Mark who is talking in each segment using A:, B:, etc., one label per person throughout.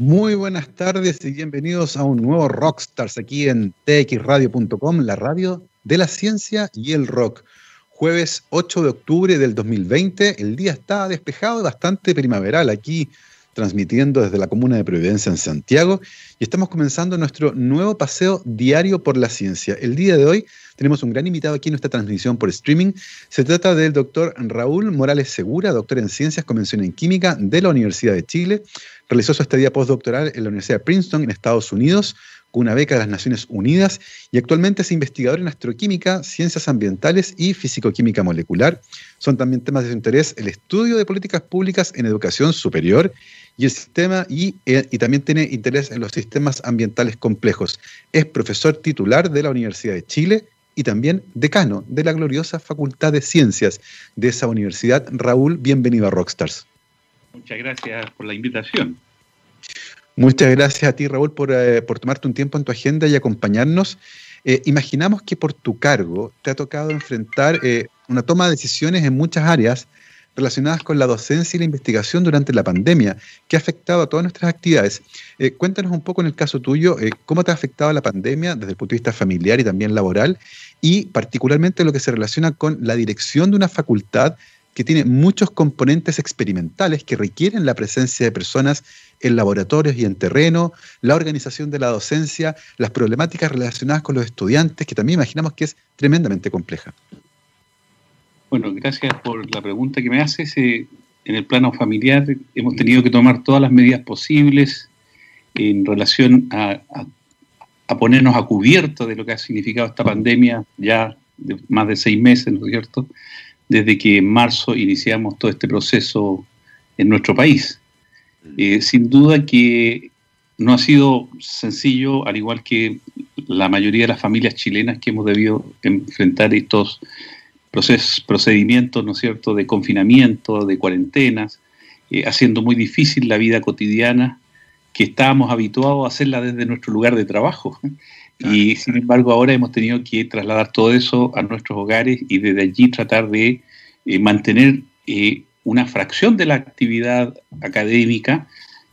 A: Muy buenas tardes y bienvenidos a un nuevo Rockstars aquí en txradio.com, la radio de la ciencia y el rock. Jueves 8 de octubre del 2020, el día está despejado y bastante primaveral aquí transmitiendo desde la comuna de Providencia en Santiago y estamos comenzando nuestro nuevo paseo diario por la ciencia. El día de hoy tenemos un gran invitado aquí en nuestra transmisión por streaming. Se trata del doctor Raúl Morales Segura, doctor en Ciencias, Convención en Química de la Universidad de Chile. Realizó su estadía postdoctoral en la Universidad de Princeton, en Estados Unidos, con una beca de las Naciones Unidas y actualmente es investigador en astroquímica, ciencias ambientales y fisicoquímica molecular. Son también temas de su interés el estudio de políticas públicas en educación superior y el sistema y, eh, y, también tiene interés en los sistemas ambientales complejos. Es profesor titular de la Universidad de Chile y también decano de la gloriosa Facultad de Ciencias de esa universidad. Raúl, bienvenido a Rockstars.
B: Muchas gracias por la invitación.
A: Muchas gracias a ti, Raúl, por, eh, por tomarte un tiempo en tu agenda y acompañarnos. Eh, imaginamos que por tu cargo te ha tocado enfrentar eh, una toma de decisiones en muchas áreas relacionadas con la docencia y la investigación durante la pandemia, que ha afectado a todas nuestras actividades. cuéntanos un poco en el caso tuyo, cómo te ha afectado la pandemia desde el punto de vista familiar y también laboral, y particularmente lo que se relaciona con la dirección de una facultad que tiene muchos componentes experimentales que requieren la presencia de personas en laboratorios y en terreno, la organización de la docencia, las problemáticas relacionadas con los estudiantes, que también imaginamos que es tremendamente compleja.
B: Bueno, gracias por la pregunta que me haces. Eh, en el plano familiar hemos tenido que tomar todas las medidas posibles en relación a, a ponernos a cubierto de lo que ha significado esta pandemia ya de más de seis meses, ¿no es cierto? Desde que en marzo iniciamos todo este proceso en nuestro país. Eh, sin duda que no ha sido sencillo, al igual que la mayoría de las familias chilenas que hemos debido enfrentar estos procesos, procedimientos, ¿no es cierto?, de confinamiento, de cuarentenas, eh, haciendo muy difícil la vida cotidiana que estábamos habituados a hacerla desde nuestro lugar de trabajo. Y sin embargo ahora hemos tenido que trasladar todo eso a nuestros hogares y desde allí tratar de eh, mantener una fracción de la actividad académica,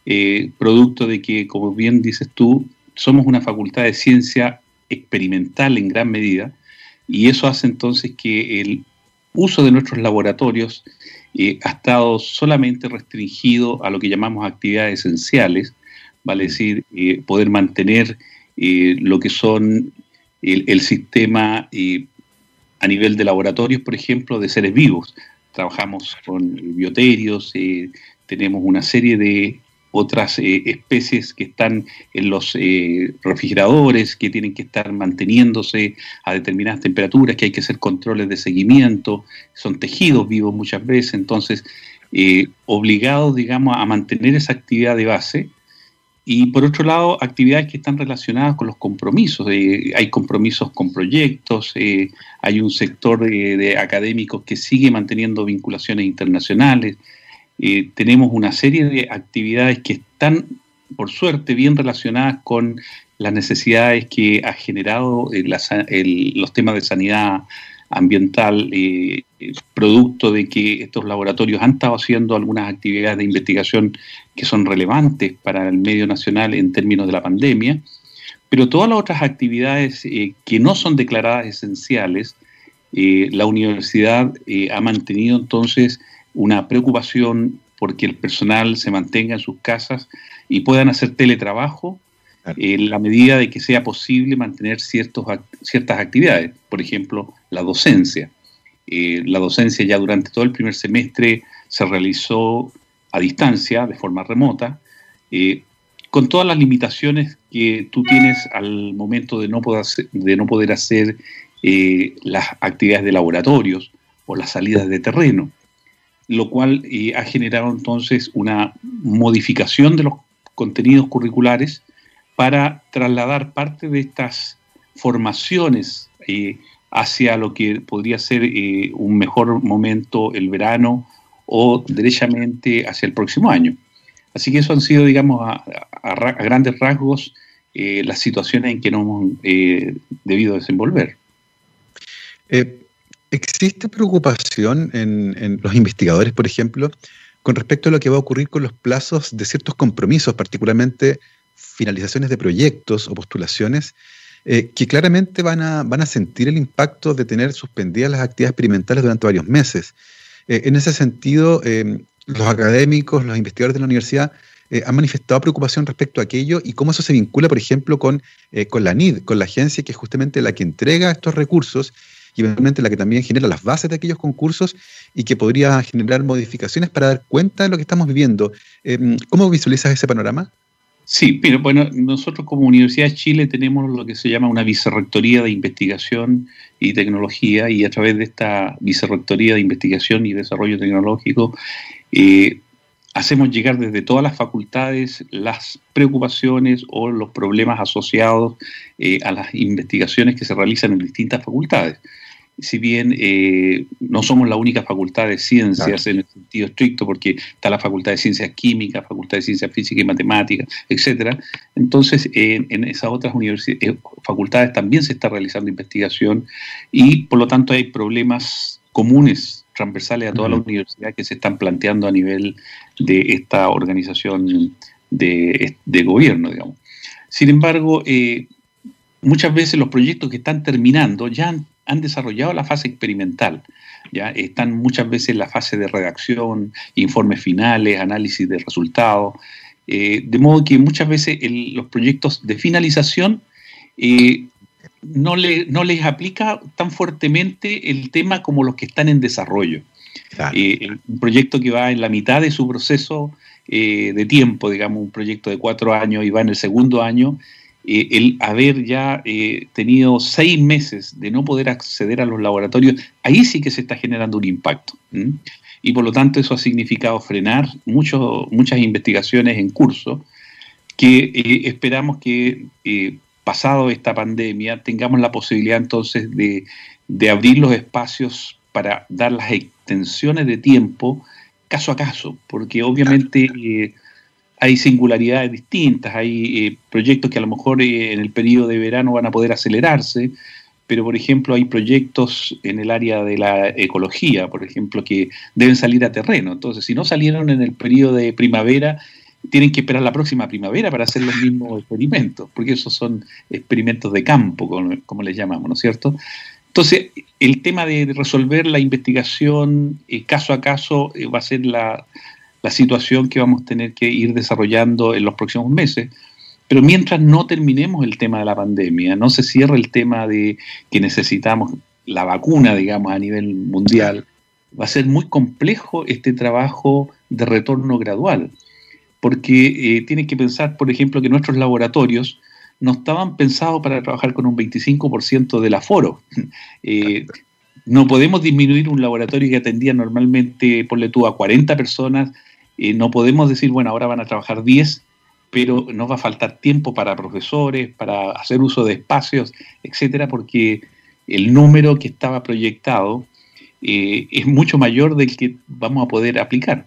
B: eh, producto de que, como bien dices tú, somos una facultad de ciencia experimental en gran medida, y eso hace entonces que el uso de nuestros laboratorios eh, ha estado solamente restringido a lo que llamamos actividades esenciales, vale decir, eh, poder mantener lo que son el sistema a nivel de laboratorios, por ejemplo, de seres vivos trabajamos con bioterios, eh, tenemos una serie de otras eh, especies que están en los eh, refrigeradores, que tienen que estar manteniéndose a determinadas temperaturas, que hay que hacer controles de seguimiento, son tejidos vivos muchas veces, entonces obligados, digamos, a mantener esa actividad de base y por otro lado, actividades que están relacionadas con los compromisos. Eh, hay compromisos con proyectos, eh, hay un sector de, académicos que sigue manteniendo vinculaciones internacionales. Eh, tenemos una serie de actividades que están, por suerte, bien relacionadas con las necesidades que ha generado los temas de sanidad ambiental, eh, producto de que estos laboratorios han estado haciendo algunas actividades de investigación que son relevantes para el medio nacional en términos de la pandemia, pero todas las otras actividades eh, que no son declaradas esenciales, eh, la universidad ha mantenido entonces una preocupación porque el personal se mantenga en sus casas y puedan hacer teletrabajo en la medida de que sea posible mantener ciertos, ciertas actividades, por ejemplo, la docencia. Eh, la docencia ya durante todo el primer semestre se realizó a distancia, de forma remota, eh, con todas las limitaciones que tú tienes al momento de no poder hacer, eh, las actividades de laboratorios o las salidas de terreno, lo cual ha generado entonces una modificación de los contenidos curriculares para trasladar parte de estas formaciones hacia lo que podría ser eh, un mejor momento el verano o derechamente hacia el próximo año. Así que eso han sido, digamos, a, grandes rasgos eh, las situaciones en que nos hemos debido desenvolver.
A: ¿Existe preocupación en, los investigadores, por ejemplo, con respecto a lo que va a ocurrir con los plazos de ciertos compromisos, particularmente finalizaciones de proyectos o postulaciones, eh, que claramente van a, van a sentir el impacto de tener suspendidas las actividades experimentales durante varios meses. Eh, en ese sentido, eh, los académicos, los investigadores de la universidad han manifestado preocupación respecto a aquello y cómo eso se vincula, por ejemplo, con, con la NID, con la agencia que es justamente la que entrega estos recursos y eventualmente la que también genera las bases de aquellos concursos y que podría generar modificaciones para dar cuenta de lo que estamos viviendo. ¿Cómo visualizas ese panorama?
B: Sí, pero bueno, nosotros como Universidad de Chile tenemos lo que se llama una vicerrectoría de investigación y tecnología y a través de esta vicerrectoría de investigación y desarrollo tecnológico eh, hacemos llegar desde todas las facultades las preocupaciones o los problemas asociados eh, a las investigaciones que se realizan en distintas facultades si bien eh, no somos la única facultad de ciencias en el sentido estricto, porque está la facultad de ciencias químicas, facultad de ciencias físicas y matemáticas, etcétera, entonces en esas otras universidades, eh, facultades también se está realizando investigación y por lo tanto hay problemas comunes transversales a toda la universidad que se están planteando a nivel de esta organización de, gobierno, digamos. Sin embargo, eh, muchas veces los proyectos que están terminando ya han han desarrollado la fase experimental. ¿ya? Están muchas veces en la fase de redacción, informes finales, análisis de resultados. Eh, de modo que muchas veces los proyectos de finalización eh, no, le, no, les aplica tan fuertemente el tema como los que están en desarrollo. Eh, un proyecto que va en la mitad de su proceso de tiempo, digamos, un proyecto de cuatro años y va en el segundo año, eh, el haber ya eh, tenido seis meses de no poder acceder a los laboratorios, ahí sí que se está generando un impacto. Y por lo tanto eso ha significado frenar muchas investigaciones en curso que eh, esperamos que pasado esta pandemia tengamos la posibilidad entonces de, de abrir los espacios para dar las extensiones de tiempo caso a caso, porque obviamente hay singularidades distintas, hay eh, proyectos que a lo mejor eh, en el periodo de verano van a poder acelerarse, pero por ejemplo hay proyectos en el área de la ecología, por ejemplo, que deben salir a terreno. Entonces, si no salieron en el periodo de primavera, tienen que esperar la próxima primavera para hacer los mismos experimentos, porque esos son experimentos de campo, como, les llamamos, ¿no es cierto? Entonces, el tema de resolver la investigación eh, caso a caso va a ser la, la situación que vamos a tener que ir desarrollando en los próximos meses. Pero mientras no terminemos el tema de la pandemia, no se cierre el tema de que necesitamos la vacuna, digamos, a nivel mundial, va a ser muy complejo este trabajo de retorno gradual, porque eh, tiene que pensar, por ejemplo, que nuestros laboratorios no estaban pensados para trabajar con un 25% del aforo. Eh, no podemos disminuir un laboratorio que atendía normalmente, ponle tú, a 40 personas eh, no podemos decir, bueno, ahora van a trabajar 10, pero nos va a faltar tiempo para profesores, para hacer uso de espacios, etcétera, porque el número que estaba proyectado eh, es mucho mayor del que vamos a poder aplicar.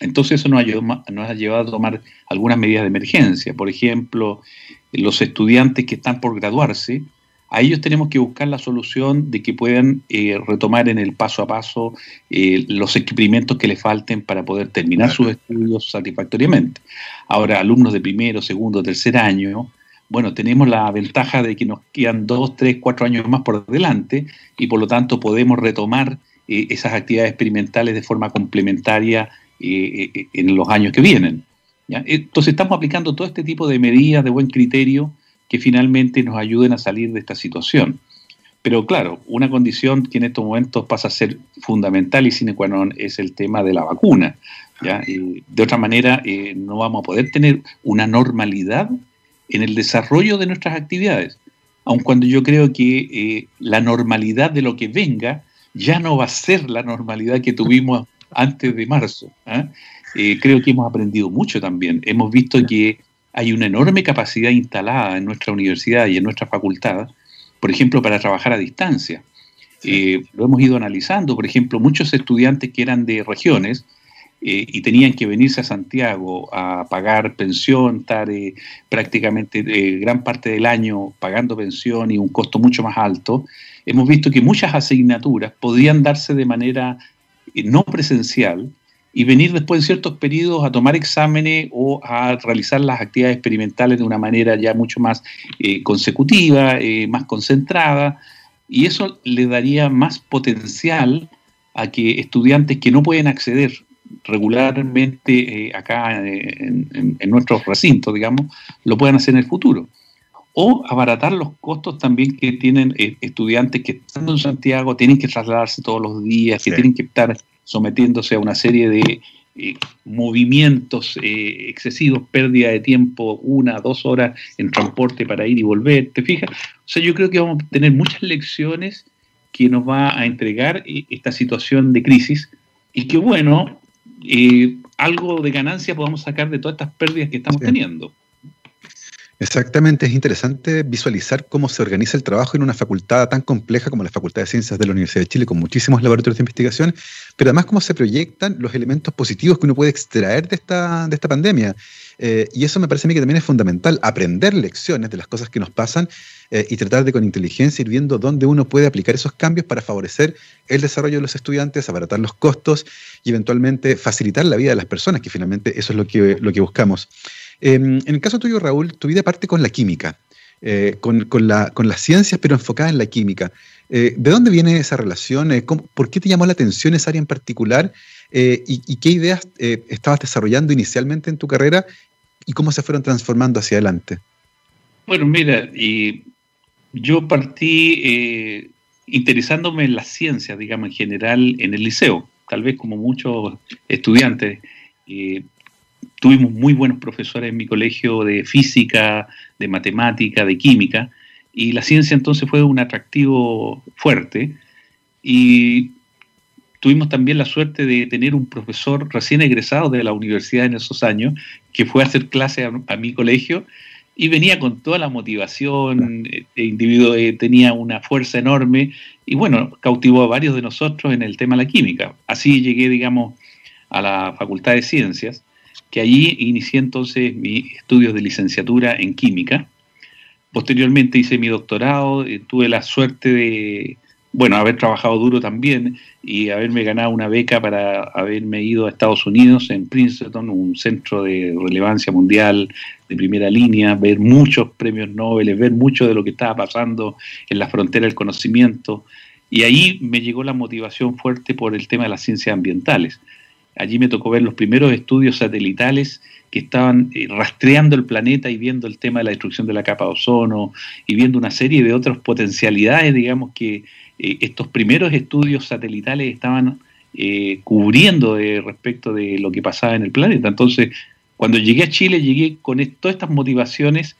B: Entonces eso nos nos ha llevado a tomar algunas medidas de emergencia. Por ejemplo, los estudiantes que están por graduarse a ellos tenemos que buscar la solución de que puedan eh, retomar en el paso a paso eh, los experimentos que les falten para poder terminar sus estudios satisfactoriamente. Ahora, alumnos de primero, segundo, tercer año, bueno, tenemos la ventaja de que nos quedan dos, tres, cuatro años más por delante y por lo tanto podemos retomar eh, esas actividades experimentales de forma complementaria en los años que vienen. Entonces estamos aplicando todo este tipo de medidas de buen criterio que finalmente nos ayuden a salir de esta situación. Pero claro, una condición que en estos momentos pasa a ser fundamental y sine qua non es el tema de la vacuna. de otra manera, eh, no vamos a poder tener una normalidad en el desarrollo de nuestras actividades, aun cuando yo creo que eh, la normalidad de lo que venga ya no va a ser la normalidad que tuvimos antes de marzo. ¿ah? Eh, creo que hemos aprendido mucho también. Hemos visto que hay una enorme capacidad instalada en nuestra universidad y en nuestra facultad, por ejemplo, para trabajar a distancia. Eh, lo hemos ido analizando, por ejemplo, muchos estudiantes que eran de regiones eh, y tenían que venirse a Santiago a pagar pensión, estar eh, prácticamente gran parte del año pagando pensión y un costo mucho más alto, hemos visto que muchas asignaturas podían darse de manera no presencial y venir después de ciertos periodos a tomar exámenes o a realizar las actividades experimentales de una manera ya mucho más eh, consecutiva, eh, más concentrada, y eso le daría más potencial a que estudiantes que no pueden acceder regularmente eh, acá en, en, nuestros recintos, digamos, lo puedan hacer en el futuro. O abaratar los costos también que tienen estudiantes que estando en Santiago tienen que trasladarse todos los días, que tienen que estar sometiéndose a una serie de eh, movimientos eh, excesivos, pérdida de tiempo, una, dos horas en transporte para ir y volver, ¿te fijas? O sea, yo creo que vamos a tener muchas lecciones que nos va a entregar eh, esta situación de crisis y que, bueno, algo de ganancia podamos sacar de todas estas pérdidas que estamos teniendo.
A: Exactamente, es interesante visualizar cómo se organiza el trabajo en una facultad tan compleja como la Facultad de Ciencias de la Universidad de Chile, con muchísimos laboratorios de investigación, pero además cómo se proyectan los elementos positivos que uno puede extraer de esta, de esta pandemia. Eh, y eso me parece a mí que también es fundamental, aprender lecciones de las cosas que nos pasan eh, y tratar de con inteligencia ir viendo dónde uno puede aplicar esos cambios para favorecer el desarrollo de los estudiantes, abaratar los costos y eventualmente facilitar la vida de las personas, que finalmente eso es lo que, lo que buscamos. Em, en el caso tuyo, Raúl, tu vida parte con la química, eh, con, las ciencias, pero enfocada en la química. Eh, ¿De dónde viene esa relación? Eh, ¿Por qué te llamó la atención esa área en particular? Y, qué ideas estabas desarrollando inicialmente en tu carrera y cómo se fueron transformando hacia adelante?
B: Bueno, mira, yo partí interesándome en las ciencias, digamos, en general, en el liceo, tal vez como muchos estudiantes tuvimos muy buenos profesores en mi colegio de física, de matemática, de química, y la ciencia entonces fue un atractivo fuerte. Y tuvimos también la suerte de tener un profesor recién egresado de la universidad en esos años, que fue a hacer clase a, mi colegio y venía con toda la motivación, el este individuo eh, tenía una fuerza enorme y bueno, cautivó a varios de nosotros en el tema de la química. Así llegué, digamos, a la Facultad de Ciencias que allí inicié entonces mis estudios de licenciatura en química. Posteriormente hice mi doctorado, eh, tuve la suerte de, bueno, haber trabajado duro también y haberme ganado una beca para haberme ido a Estados Unidos, en Princeton, un centro de relevancia mundial de primera línea, ver muchos premios Nobel, ver mucho de lo que estaba pasando en la frontera del conocimiento. Y ahí me llegó la motivación fuerte por el tema de las ciencias ambientales. Allí me tocó ver los primeros estudios satelitales que estaban eh, rastreando el planeta y viendo el tema de la destrucción de la capa de ozono y viendo una serie de otras potencialidades, digamos, que eh, estos primeros estudios satelitales estaban eh, cubriendo de, respecto de lo que pasaba en el planeta. Entonces, cuando llegué a Chile, llegué con todas estas motivaciones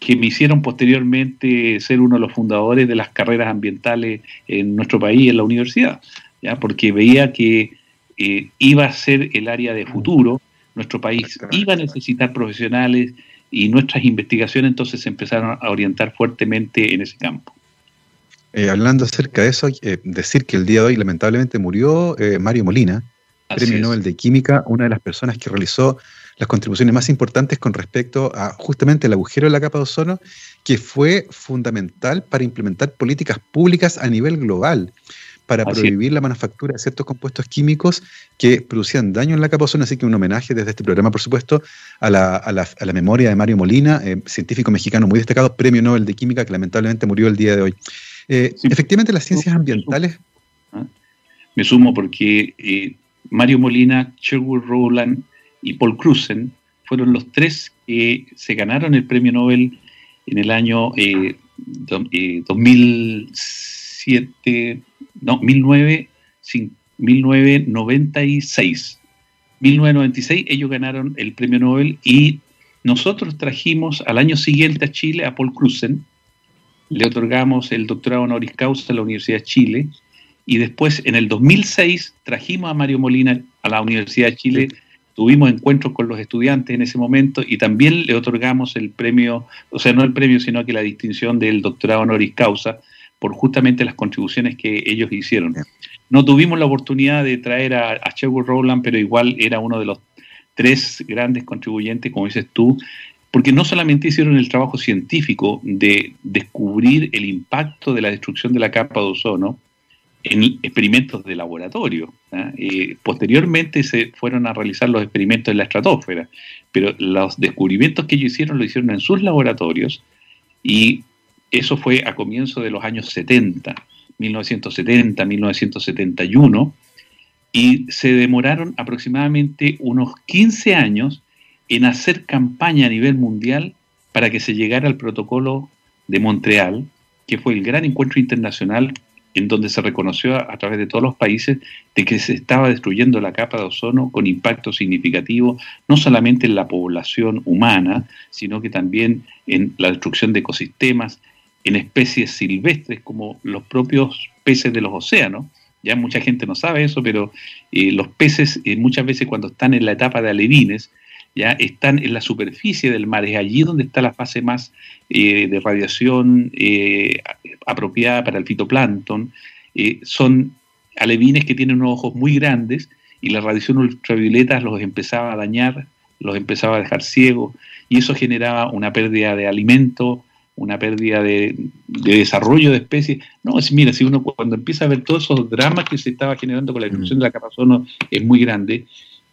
B: que me hicieron posteriormente ser uno de los fundadores de las carreras ambientales en nuestro país, en la universidad, ¿ya? porque veía que eh, iba a ser el área de futuro, nuestro país iba a necesitar profesionales y nuestras investigaciones entonces se empezaron a orientar fuertemente en ese campo.
A: Eh, hablando acerca de eso, eh, decir que el día de hoy lamentablemente murió Mario Molina, Premio Nobel de Química, una de las personas que realizó las contribuciones más importantes con respecto a justamente el agujero de la capa de ozono, que fue fundamental para implementar políticas públicas a nivel global para prohibir la manufactura de ciertos compuestos químicos que producían daño en la capa. Así que un homenaje desde este programa, por supuesto, a la, a la, a la memoria de Mario Molina, eh, científico mexicano muy destacado, premio Nobel de Química, que lamentablemente murió el día de hoy. Eh, efectivamente, las ciencias ambientales.
B: ¿Ah? Me sumo porque eh, Mario Molina, Sherwood Rowland y Paul Cruzen fueron los tres que se ganaron el premio Nobel en el año 2007 no, 1996. 1996 ellos ganaron el premio Nobel y nosotros trajimos al año siguiente a Chile a Paul Cruzen, le otorgamos el doctorado honoris causa a la Universidad de Chile y después en el 2006 trajimos a Mario Molina a la Universidad de Chile, tuvimos encuentros con los estudiantes en ese momento y también le otorgamos el premio, o sea, no el premio, sino que la distinción del doctorado honoris causa por justamente las contribuciones que ellos hicieron. No tuvimos la oportunidad de traer a, a Sherwood Rowland, pero igual era uno de los tres grandes contribuyentes, como dices tú, porque no solamente hicieron el trabajo científico de descubrir el impacto de la destrucción de la capa de ozono, en experimentos de laboratorio. ¿ah? posteriormente se fueron a realizar los experimentos en la estratosfera, pero los descubrimientos que ellos hicieron lo hicieron en sus laboratorios y eso fue a comienzos de los años 70, 1970, 1971, y se demoraron aproximadamente unos 15 años en hacer campaña a nivel mundial para que se llegara al protocolo de Montreal, que fue el gran encuentro internacional en donde se reconoció a, través de todos los países de que se estaba destruyendo la capa de ozono con impacto significativo, no solamente en la población humana, sino que también en la destrucción de ecosistemas, en especies silvestres como los propios peces de los océanos. Ya mucha gente no sabe eso, pero eh, los peces eh, muchas veces cuando están en la etapa de alevines, ya están en la superficie del mar, es allí donde está la fase más eh, de radiación eh, apropiada para el fitoplancton. Son alevines que tienen unos ojos muy grandes y la radiación ultravioleta los empezaba a dañar, los empezaba a dejar ciegos y eso generaba una pérdida de alimento, una pérdida de, desarrollo de especies. No, es, mira, si uno cuando empieza a ver todos esos dramas que se estaba generando con la destrucción mm. de la capa ozono es muy grande.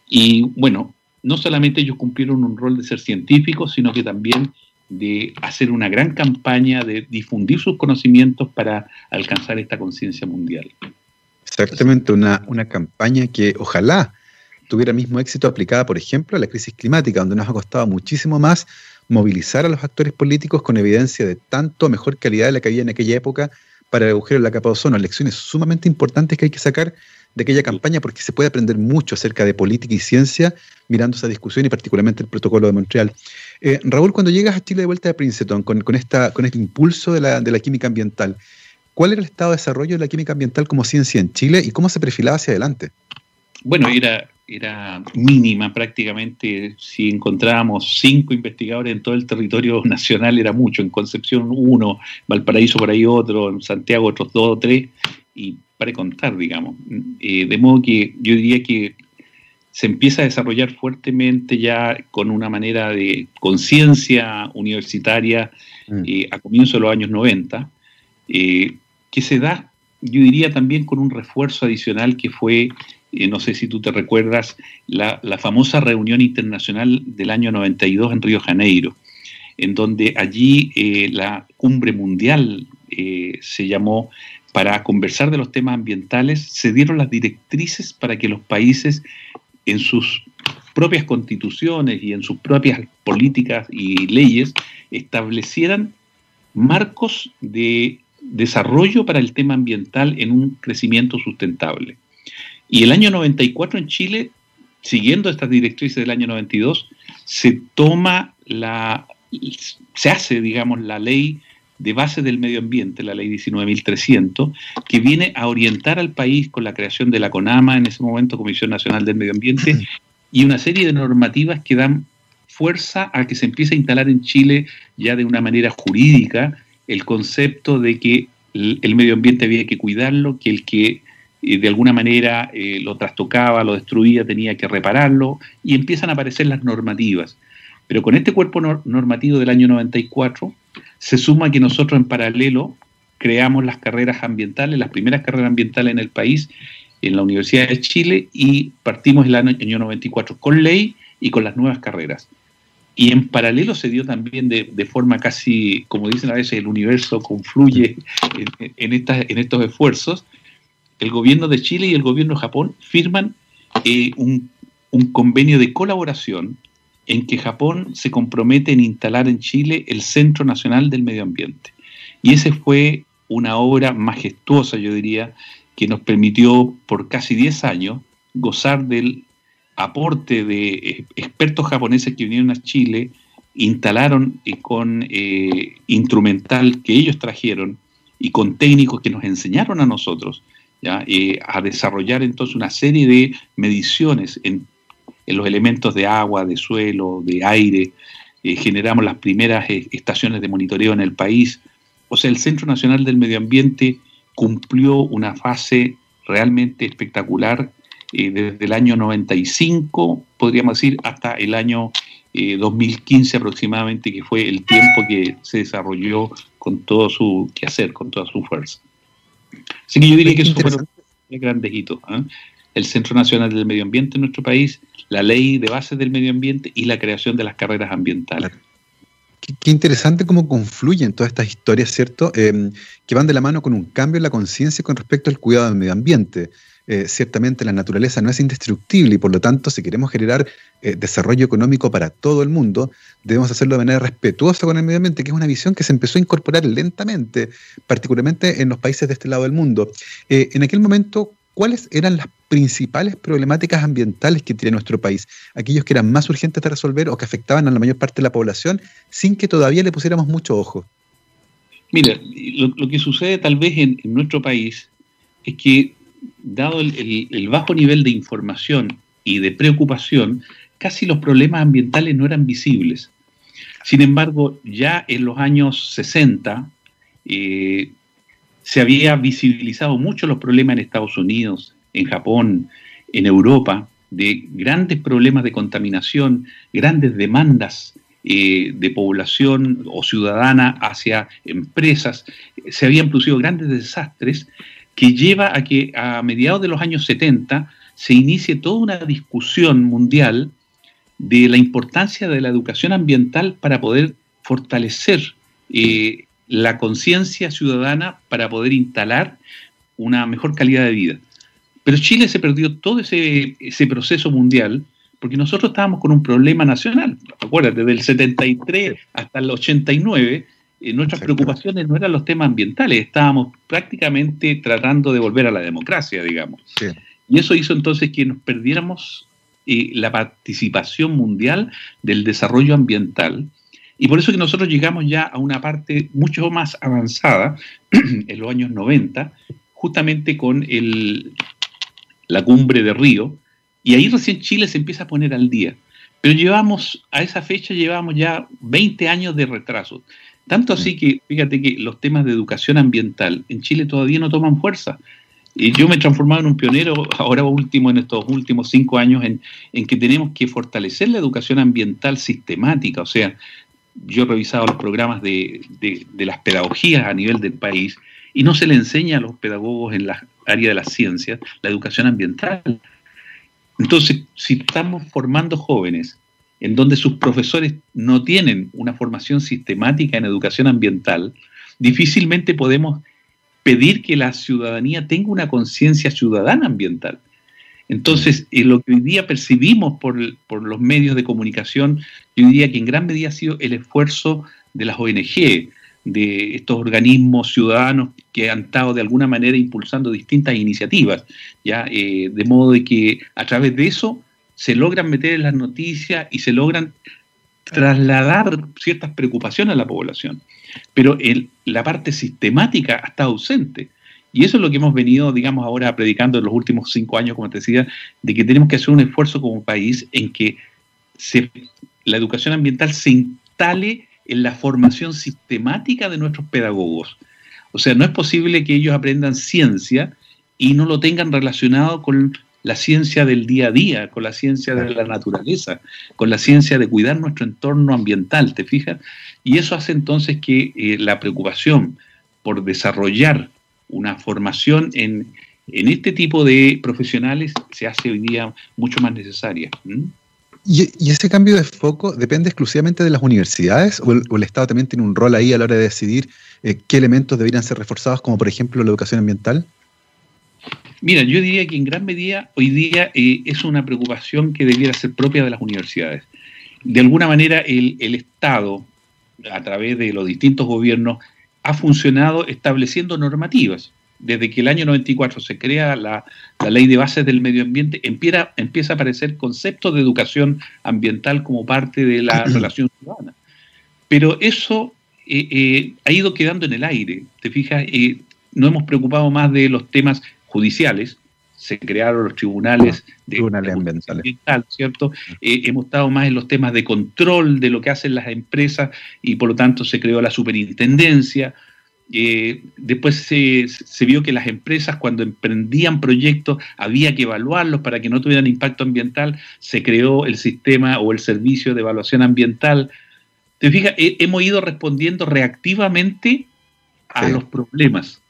B: Y bueno, no solamente ellos cumplieron un rol de ser científicos, sino que también de hacer una gran campaña de difundir sus conocimientos para alcanzar esta conciencia mundial.
A: Exactamente, una, una campaña que ojalá tuviera mismo éxito aplicada, por ejemplo, a la crisis climática, donde nos ha costado muchísimo más movilizar a los actores políticos con evidencia de tanto mejor calidad de la que había en aquella época para el agujero de la capa de ozono. Lecciones sumamente importantes que hay que sacar de aquella campaña porque se puede aprender mucho acerca de política y ciencia mirando esa discusión y particularmente el protocolo de Montreal. Eh, Raúl, cuando llegas a Chile de vuelta de Princeton con, esta, con este impulso de la, de la química ambiental, ¿cuál era el estado de desarrollo de la química ambiental como ciencia en Chile y cómo se perfilaba hacia adelante?
B: Bueno, era, era mínima prácticamente. Si encontrábamos cinco investigadores en todo el territorio nacional era mucho. En Concepción uno, Valparaíso por ahí otro, en Santiago otros dos o tres, y para contar, digamos. Eh, de modo que yo diría que se empieza a desarrollar fuertemente ya con una manera de conciencia universitaria mm. eh, a comienzos de los años 90, eh, que se da, yo diría también con un refuerzo adicional que fue, no sé si tú te recuerdas, la, famosa reunión internacional del año 92 en Río Janeiro, en donde allí la cumbre mundial se llamó para conversar de los temas ambientales, se dieron las directrices para que los países en sus propias constituciones y en sus propias políticas y leyes establecieran marcos de desarrollo para el tema ambiental en un crecimiento sustentable. Y el año 94 en Chile, siguiendo estas directrices del año 92, se toma la, se hace, digamos, la ley de base del medio ambiente, la ley 19.300, que viene a orientar al país con la creación de la CONAMA, en ese momento Comisión Nacional del Medio Ambiente, y una serie de normativas que dan fuerza a que se empiece a instalar en Chile ya de una manera jurídica el concepto de que el medio ambiente había que cuidarlo, que el que de alguna manera eh, lo trastocaba, lo destruía, tenía que repararlo, y empiezan a aparecer las normativas. Pero con este cuerpo normativo del año 94, se suma que nosotros en paralelo creamos las carreras ambientales, las primeras carreras ambientales en el país, en la Universidad de Chile, y partimos el año 94 con ley y con las nuevas carreras. Y en paralelo se dio también de, forma casi, como dicen a veces, el universo confluye en, en estos esfuerzos. El gobierno de Chile y el gobierno de Japón firman eh, un, convenio de colaboración en que Japón se compromete en instalar en Chile el Centro Nacional del Medio Ambiente. Y esa fue una obra majestuosa, yo diría, que nos permitió por casi 10 años gozar del aporte de expertos japoneses que vinieron a Chile, instalaron con eh, instrumental que ellos trajeron y con técnicos que nos enseñaron a nosotros ¿ya? Eh, a desarrollar entonces una serie de mediciones en los elementos de agua, de suelo, de aire, eh, generamos las primeras eh, estaciones de monitoreo en el país. O sea, el Centro Nacional del Medio Ambiente cumplió una fase realmente espectacular eh, desde el año 95, podríamos decir, hasta el año 2015 aproximadamente, que fue el tiempo que se desarrolló con todo su quehacer, con toda su fuerza. Así que yo diría que eso fueron grandes hitos. ¿eh? El Centro Nacional del Medio Ambiente en nuestro país, la ley de bases del medio ambiente y la creación de las carreras ambientales.
A: Qué, interesante cómo confluyen todas estas historias, ¿cierto? Em, que van de la mano con un cambio en la conciencia con respecto al cuidado del medio ambiente. Eh, ciertamente la naturaleza no es indestructible y por lo tanto si queremos generar eh, desarrollo económico para todo el mundo, debemos hacerlo de manera respetuosa con el medio ambiente, que es una visión que se empezó a incorporar lentamente, particularmente en los países de este lado del mundo. Eh, en aquel momento, ¿cuáles eran las principales problemáticas ambientales que tiene nuestro país? Aquellos que eran más urgentes de resolver o que afectaban a la mayor parte de la población sin que todavía le pusiéramos mucho ojo.
B: Mira, lo, que sucede tal vez en, nuestro país es que, dado el, bajo nivel de información y de preocupación, casi los problemas ambientales no eran visibles. Sin embargo, ya en los años 60 eh, se había visibilizado mucho los problemas en Estados Unidos, en Japón, en Europa, de grandes problemas de contaminación, grandes demandas eh, de población o ciudadana hacia empresas. Se habían producido grandes desastres que lleva a que a mediados de los años 70 se inicie toda una discusión mundial de la importancia de la educación ambiental para poder fortalecer eh, la conciencia ciudadana para poder instalar una mejor calidad de vida. Pero Chile se perdió todo ese, proceso mundial porque nosotros estábamos con un problema nacional. Acuérdate, desde el 73 hasta el 89, eh, nuestras preocupaciones no eran los temas ambientales, estábamos prácticamente tratando de volver a la democracia, digamos. Y eso hizo entonces que nos perdiéramos eh, la participación mundial del desarrollo ambiental. Y por eso que nosotros llegamos ya a una parte mucho más avanzada en los años 90, justamente con el, la cumbre de Río, y ahí recién Chile se empieza a poner al día. Pero llevamos, a esa fecha llevamos ya 20 años de retraso. Tanto así que, fíjate que los temas de educación ambiental en Chile todavía no toman fuerza. Y yo me he transformado en un pionero ahora último, en estos últimos cinco años, en, que tenemos que fortalecer la educación ambiental sistemática. O sea, yo he revisado los programas de, las pedagogías a nivel del país y no se le enseña a los pedagogos en la área de las ciencias la educación ambiental. Entonces, si estamos formando jóvenes en donde sus profesores no tienen una formación sistemática en educación ambiental, difícilmente podemos pedir que la ciudadanía tenga una conciencia ciudadana ambiental. Entonces, en lo que hoy día percibimos por, los medios de comunicación, yo diría que en gran medida ha sido el esfuerzo de las ONG, de estos organismos ciudadanos que han estado de alguna manera impulsando distintas iniciativas, ya eh, de modo de que a través de eso se logran meter en las noticias y se logran trasladar ciertas preocupaciones a la población pero la parte sistemática está ausente. Y eso es lo que hemos venido, digamos, ahora predicando en los últimos cinco años, como te decía, de que tenemos que hacer un esfuerzo como país en que la educación ambiental se instale en la formación sistemática de nuestros pedagogos. O sea, no es posible que ellos aprendan ciencia y no lo tengan relacionado con la ciencia del día a día, con la ciencia de la naturaleza, con la ciencia de cuidar nuestro entorno ambiental, ¿te fijas? Y eso hace entonces que eh, la preocupación por desarrollar una formación en, este tipo de profesionales se hace hoy día mucho más necesaria.
A: ¿Y, ese cambio de foco depende exclusivamente de las universidades o el, Estado también tiene un rol ahí a la hora de decidir eh, qué elementos deberían ser reforzados, como por ejemplo la educación ambiental?
B: Mira, yo diría que en gran medida hoy día eh, es una preocupación que debiera ser propia de las universidades. De alguna manera el, el Estado, a través de los distintos gobiernos, ha funcionado estableciendo normativas. Desde que el año 94 se crea la, ley de bases del medio ambiente, empieza, empieza a aparecer conceptos de educación ambiental como parte de la relación ciudadana. Pero eso eh, eh, ha ido quedando en el aire. ¿Te fijas? Eh, no hemos preocupado más de los temas judiciales, se crearon los tribunales de, ambiental, ¿cierto? Eh, hemos estado más en los temas de control de lo que hacen las empresas y por lo tanto se creó la superintendencia. Eh, después se, vio que las empresas cuando emprendían proyectos había que evaluarlos para que no tuvieran impacto ambiental, se creó el sistema o el servicio de evaluación ambiental. Te fijas, hemos ido respondiendo reactivamente a los problemas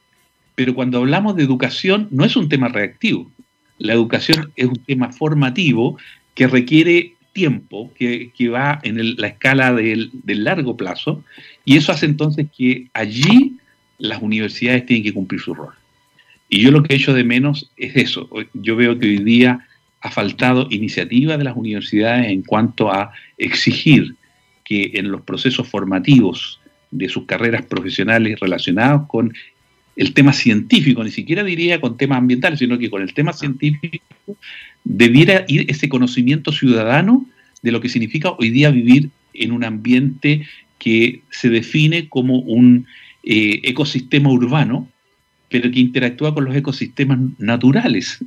B: Pero cuando hablamos de educación, no es un tema reactivo. La educación es un tema formativo que requiere tiempo, que, va en la escala del, del largo plazo, y eso hace entonces que allí las universidades tienen que cumplir su rol. Y yo lo que he hecho de menos es eso. Yo veo que hoy día ha faltado iniciativa de las universidades en cuanto a exigir que en los procesos formativos de sus carreras profesionales relacionados con el tema científico, ni siquiera diría con temas ambientales, sino que con el tema científico debiera ir ese conocimiento ciudadano de lo que significa hoy día vivir en un ambiente que se define como un eh, ecosistema urbano, pero que interactúa con los ecosistemas naturales.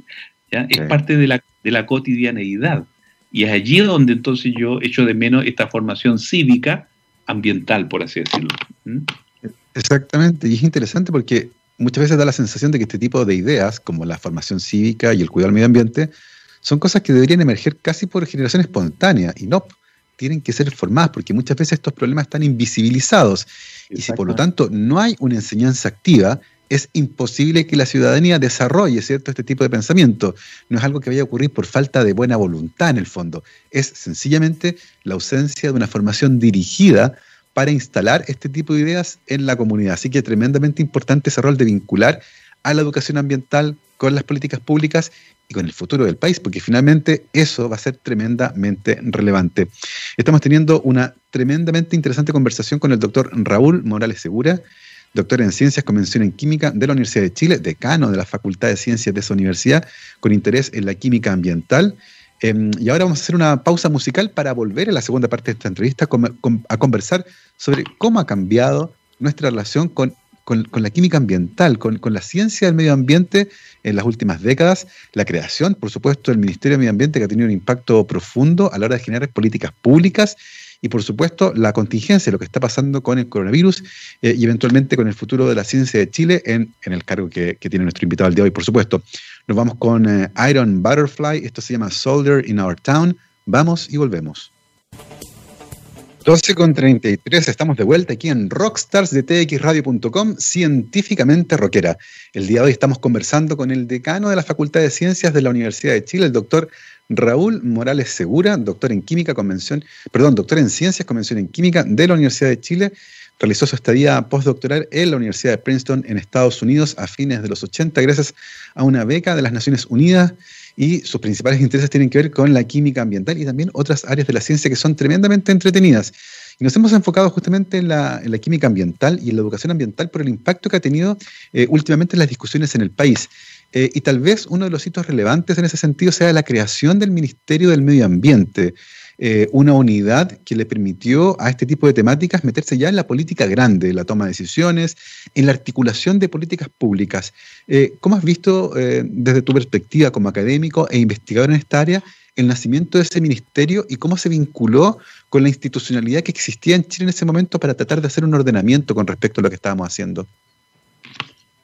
B: Es parte de la, de la cotidianeidad. Y es allí donde entonces yo echo de menos esta formación cívica ambiental, por así decirlo. ¿Mm?
A: Exactamente, y es interesante porque muchas veces da la sensación de que este tipo de ideas, como la formación cívica y el cuidado del medio ambiente, son cosas que deberían emerger casi por generación espontánea, y no, tienen que ser formadas, porque muchas veces estos problemas están invisibilizados. Y si por lo tanto no hay una enseñanza activa, es imposible que la ciudadanía desarrolle ¿cierto? este tipo de pensamiento. No es algo que vaya a ocurrir por falta de buena voluntad en el fondo. Es sencillamente la ausencia de una formación dirigida para instalar este tipo de ideas en la comunidad. Así que tremendamente importante ese rol de vincular a la educación ambiental con las políticas públicas y con el futuro del país, porque finalmente eso va a ser tremendamente relevante. Estamos teniendo una tremendamente interesante conversación con el doctor Raúl Morales Segura, doctor en Ciencias con mención en Química de la Universidad de Chile, decano de la Facultad de Ciencias de esa universidad, con interés en la química ambiental. Em, y ahora vamos a hacer una pausa musical para volver a la segunda parte de esta entrevista a conversar sobre cómo ha cambiado nuestra relación con, la química ambiental, con, con, la ciencia del medio ambiente en las últimas décadas, la creación, por supuesto, del Ministerio de Medio Ambiente que ha tenido un impacto profundo a la hora de generar políticas públicas y por supuesto la contingencia, lo que está pasando con el coronavirus eh, y eventualmente con el futuro de la ciencia de Chile en, el cargo que, tiene nuestro invitado al día de hoy, por supuesto. Nos vamos con eh, Iron Butterfly, esto se llama Soldier in Our Town. Vamos y volvemos. 12 con 33, estamos de vuelta aquí en Rockstars de txradio.com, científicamente rockera. El día de hoy estamos conversando con el decano de la Facultad de Ciencias de la Universidad de Chile, el doctor Raúl Morales Segura, doctor en química, convención, perdón, doctor en ciencias, convención en química de la Universidad de Chile. Realizó su estadía postdoctoral en la Universidad de Princeton en Estados Unidos a fines de los 80 gracias a una beca de las Naciones Unidas y sus principales intereses tienen que ver con la química ambiental y también otras áreas de la ciencia que son tremendamente entretenidas. Y nos hemos enfocado justamente en la, química ambiental y en la educación ambiental por el impacto que ha tenido eh, últimamente en las discusiones en el país. Eh, y tal vez uno de los hitos relevantes en ese sentido sea la creación del Ministerio del Medio Ambiente, eh, una unidad que le permitió a este tipo de temáticas meterse ya en la política grande, la toma de decisiones, en la articulación de políticas públicas. Eh, ¿Cómo has visto desde tu perspectiva como académico e investigador en esta área el nacimiento de ese ministerio y cómo se vinculó con la institucionalidad que existía en Chile en ese momento para tratar de hacer un ordenamiento con respecto a lo que estábamos haciendo?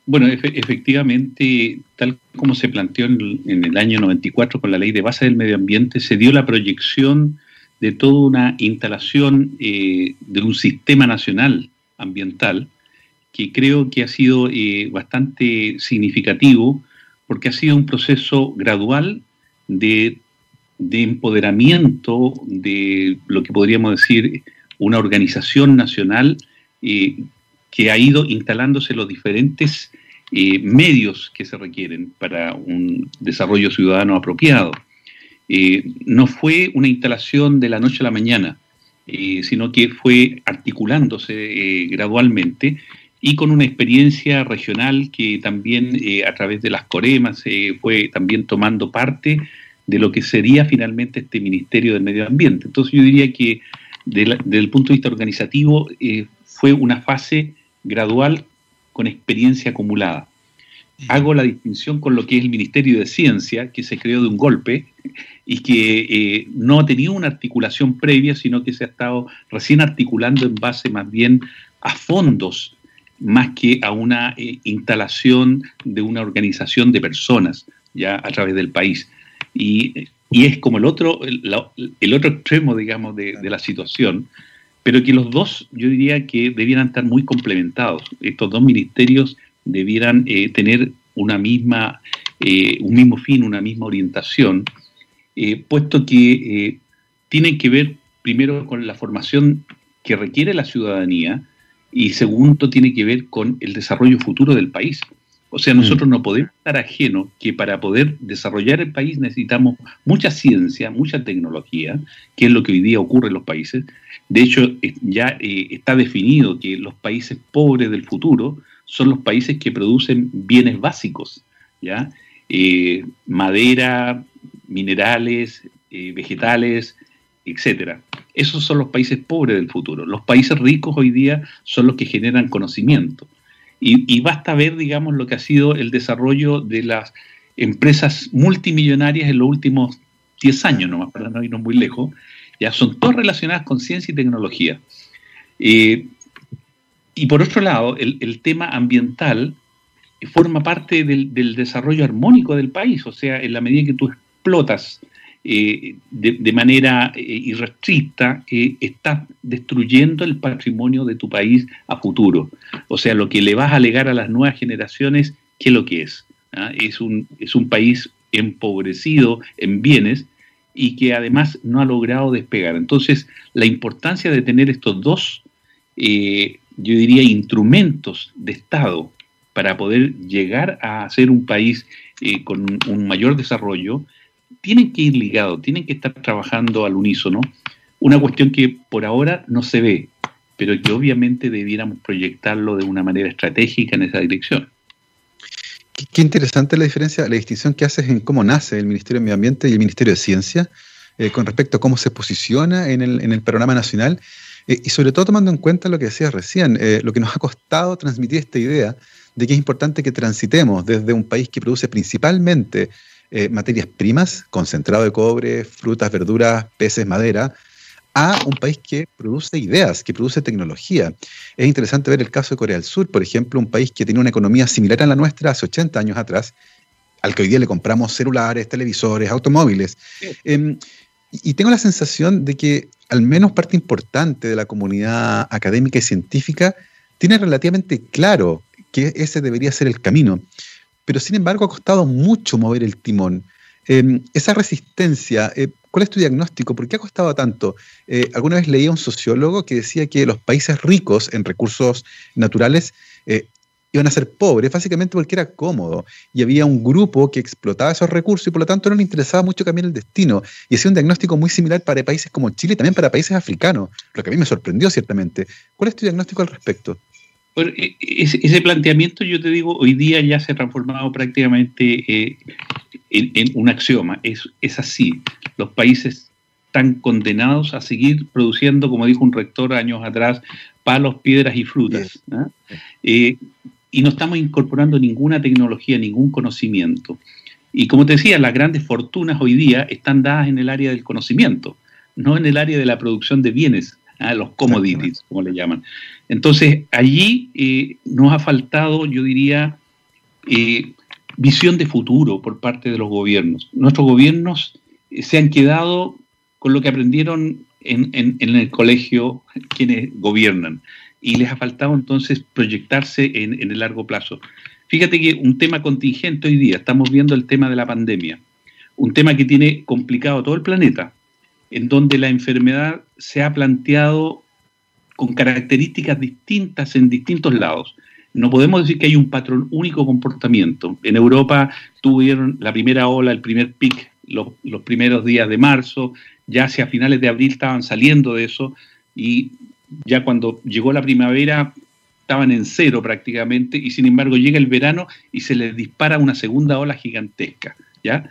B: Bueno, efectivamente, tal como se planteó en el, año 94 con la ley de base del medio ambiente, se dio la proyección de toda una instalación eh, de un sistema nacional ambiental que creo que ha sido eh, bastante significativo porque ha sido un proceso gradual de, empoderamiento de lo que podríamos decir una organización nacional eh, que ha ido instalándose los diferentes eh, medios que se requieren para un desarrollo ciudadano apropiado. Eh, no fue una instalación de la noche a la mañana, eh, sino que fue articulándose gradualmente y con una experiencia regional que también a través de las coremas fue también tomando parte de lo que sería finalmente este Ministerio del Medio Ambiente. Entonces yo diría que desde el punto de vista organizativo fue una fase gradual con experiencia acumulada. Hago la distinción con lo que es el Ministerio de Ciencia, que se creó de un golpe y que eh, no ha tenido una articulación previa, sino que se ha estado recién articulando en base más bien a fondos, más que a una eh, instalación de una organización de personas ya a través del país. Y, es como el otro, el, otro extremo, digamos, de, de la situación, pero que los dos yo diría que debieran estar muy complementados. Estos dos ministerios debieran eh, tener una misma, eh, un mismo fin, una misma orientación, puesto que tienen que ver primero con la formación que requiere la ciudadanía y segundo tiene que ver con el desarrollo futuro del país. O sea, nosotros mm. no podemos estar ajenos que para poder desarrollar el país necesitamos mucha ciencia, mucha tecnología, que es lo que hoy día ocurre en los países. De hecho, ya eh, está definido que los países pobres del futuro son los países que producen bienes básicos, ¿ya? Eh, madera, minerales, eh, vegetales, etcétera. Esos son los países pobres del futuro. Los países ricos hoy día son los que generan conocimiento. Y, basta ver, digamos, lo que ha sido el desarrollo de las empresas multimillonarias en los últimos 10 años, nomás para no irnos muy lejos, ya son todas relacionadas con ciencia y tecnología. Eh, y por otro lado, el, tema ambiental forma parte del, del, desarrollo armónico del país, o sea, en la medida que tú explotas eh, de, manera eh, irrestricta, eh, estás destruyendo el patrimonio de tu país a futuro. O sea, lo que le vas a alegar a las nuevas generaciones, ¿qué es lo que es? ¿Ah? Es, un, es un país empobrecido en bienes y que además no ha logrado despegar. Entonces, la importancia de tener estos dos, yo diría, instrumentos de Estado para poder llegar a ser un país con un mayor desarrollo, tienen que ir ligados, tienen que estar trabajando al unísono. Una cuestión que por ahora no se ve, pero que obviamente debiéramos proyectarlo de una manera estratégica en esa dirección.
A: Qué, interesante la diferencia, la distinción que haces en cómo nace el Ministerio de Medio Ambiente y el Ministerio de Ciencia eh, con respecto a cómo se posiciona en el, en el panorama nacional eh, y sobre todo tomando en cuenta lo que decías recién, eh, lo que nos ha costado transmitir esta idea de que es importante que transitemos desde un país que produce principalmente eh, materias primas, concentrado de cobre, frutas, verduras, peces, madera, a un país que produce ideas, que produce tecnología. Es interesante ver el caso de Corea del Sur, por ejemplo, un país que tiene una economía similar a la nuestra hace 80 años atrás, al que hoy día le compramos celulares, televisores, automóviles. Em, y tengo la sensación de que al menos parte importante de la comunidad académica y científica tiene relativamente claro que ese debería ser el camino pero sin embargo ha costado mucho mover el timón. Em, esa resistencia, eh, ¿cuál es tu diagnóstico? ¿Por qué ha costado tanto? Eh, alguna vez leía un sociólogo que decía que los países ricos en recursos naturales eh, iban a ser pobres, básicamente porque era cómodo y había un grupo que explotaba esos recursos y por lo tanto no le interesaba mucho cambiar el destino. Y hacía un diagnóstico muy similar para países como Chile y también para países africanos, lo que a mí me sorprendió ciertamente. ¿Cuál es tu diagnóstico al respecto?
B: Bueno, e, ese, planteamiento, yo te digo, hoy día ya se ha transformado prácticamente eh, en, un axioma. Es, es así. Los países están condenados a seguir produciendo, como dijo un rector años atrás, palos, piedras y frutas. ¿ah? Eh, y no estamos incorporando ninguna tecnología, ningún conocimiento. Y como te decía, las grandes fortunas hoy día están dadas en el área del conocimiento, no en el área de la producción de bienes, ¿ah? los commodities, como le llaman. Entonces, allí eh, nos ha faltado, yo diría, eh, visión de futuro por parte de los gobiernos. Nuestros gobiernos eh, se han quedado con lo que aprendieron en, el colegio quienes gobiernan y les ha faltado entonces proyectarse en, el largo plazo. Fíjate que un tema contingente hoy día, estamos viendo el tema de la pandemia, un tema que tiene complicado todo el planeta, en donde la enfermedad se ha planteado con características distintas en distintos lados. No podemos decir que hay un patrón único comportamiento. En Europa tuvieron la primera ola, el primer pic, los, primeros días de marzo, ya hacia finales de abril estaban saliendo de eso y ya cuando llegó la primavera estaban en cero prácticamente y sin embargo llega el verano y se les dispara una segunda ola gigantesca, ¿ya?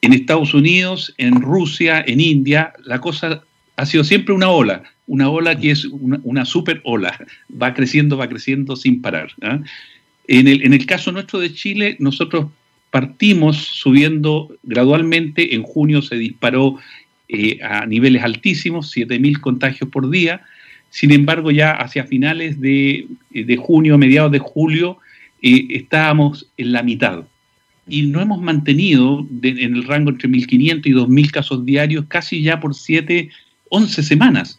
B: En Estados Unidos, en Rusia, en India, la cosa ha sido siempre una ola, una ola que es una, super ola, va creciendo, va creciendo sin parar. ¿ah? En, el, en el caso nuestro de Chile, nosotros partimos subiendo gradualmente, en junio se disparó eh, a niveles altísimos, 7.000 contagios por día, sin embargo ya hacia finales de, de junio, mediados de julio, eh, estábamos en la mitad. Y no hemos mantenido en el rango entre 1.500 y 2.000 casos diarios casi ya por 7, 11 semanas.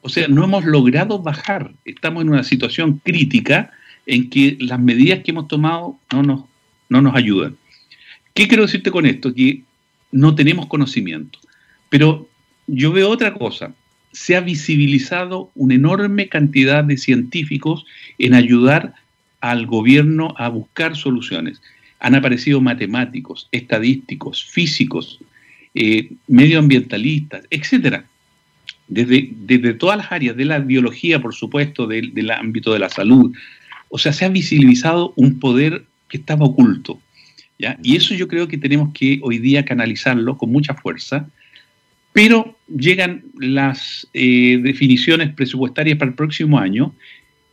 B: O sea, no hemos logrado bajar. Estamos en una situación crítica en que las medidas que hemos tomado no nos, no nos ayudan. ¿Qué quiero decirte con esto? Que no tenemos conocimiento. Pero yo veo otra cosa. Se ha visibilizado una enorme cantidad de científicos en ayudar al gobierno a buscar soluciones. Han aparecido matemáticos, estadísticos, físicos, eh, medioambientalistas, etcétera. Desde, desde, todas las áreas, de la biología, por supuesto, del ámbito de la salud. O sea, se ha visibilizado un poder que estaba oculto. ¿ya? Y eso yo creo que tenemos que hoy día canalizarlo con mucha fuerza, pero llegan las eh, definiciones presupuestarias para el próximo año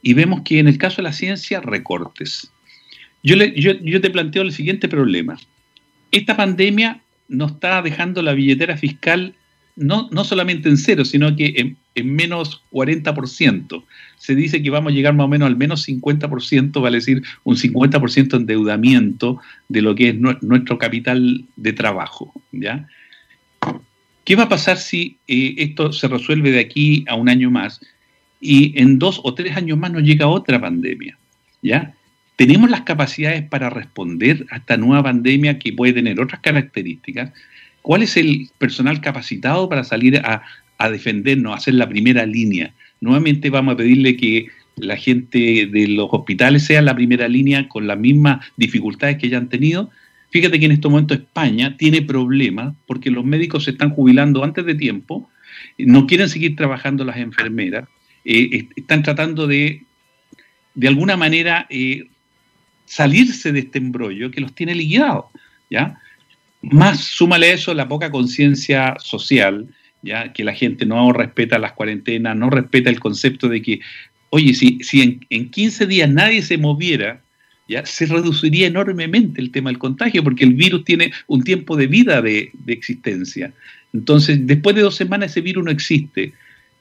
B: y vemos que en el caso de la ciencia, recortes. Yo, yo, te planteo el siguiente problema. Esta pandemia nos está dejando la billetera fiscal no, no solamente en cero, sino que en, en, menos 40%. Se dice que vamos a llegar más o menos al menos 50%, vale decir un 50% de endeudamiento de lo que es nuestro capital de trabajo. ¿ya? ¿Qué va a pasar si eh, esto se resuelve de aquí a un año más y en dos o tres años más nos llega otra pandemia? ¿Ya? ¿Tenemos las capacidades para responder a esta nueva pandemia que puede tener otras características? ¿Cuál es el personal capacitado para salir a, defendernos, a hacer la primera línea? Nuevamente vamos a pedirle que la gente de los hospitales sea la primera línea con las mismas dificultades que ya han tenido, Fíjate que en este momento España tiene problemas porque los médicos se están jubilando antes de tiempo, no quieren seguir trabajando las enfermeras, eh, están tratando de, de alguna manera, eh, salirse de este embrollo que los tiene liquidados, ¿ya? Más súmale eso la poca conciencia social, ¿ya? Que la gente no respeta las cuarentenas, no respeta el concepto de que, oye, si, si en, en 15 días nadie se moviera, se reduciría enormemente el tema del contagio, porque el virus tiene un tiempo de vida de, existencia. Entonces, después de dos semanas ese virus no existe,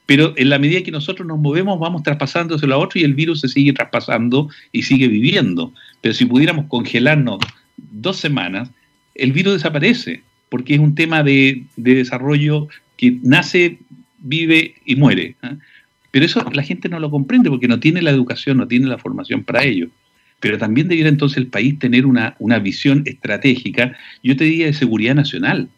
B: pero en la medida que nosotros nos movemos vamos traspasándoselo a otro y el virus se sigue traspasando y sigue viviendo. Pero si pudiéramos congelarnos dos semanas, el virus desaparece, porque es un tema de, desarrollo que nace, vive y muere. ¿ah? Pero eso la gente no lo comprende porque no tiene la educación, no tiene la formación para ello pero también debiera entonces el país tener una, visión estratégica, yo te diría de seguridad nacional.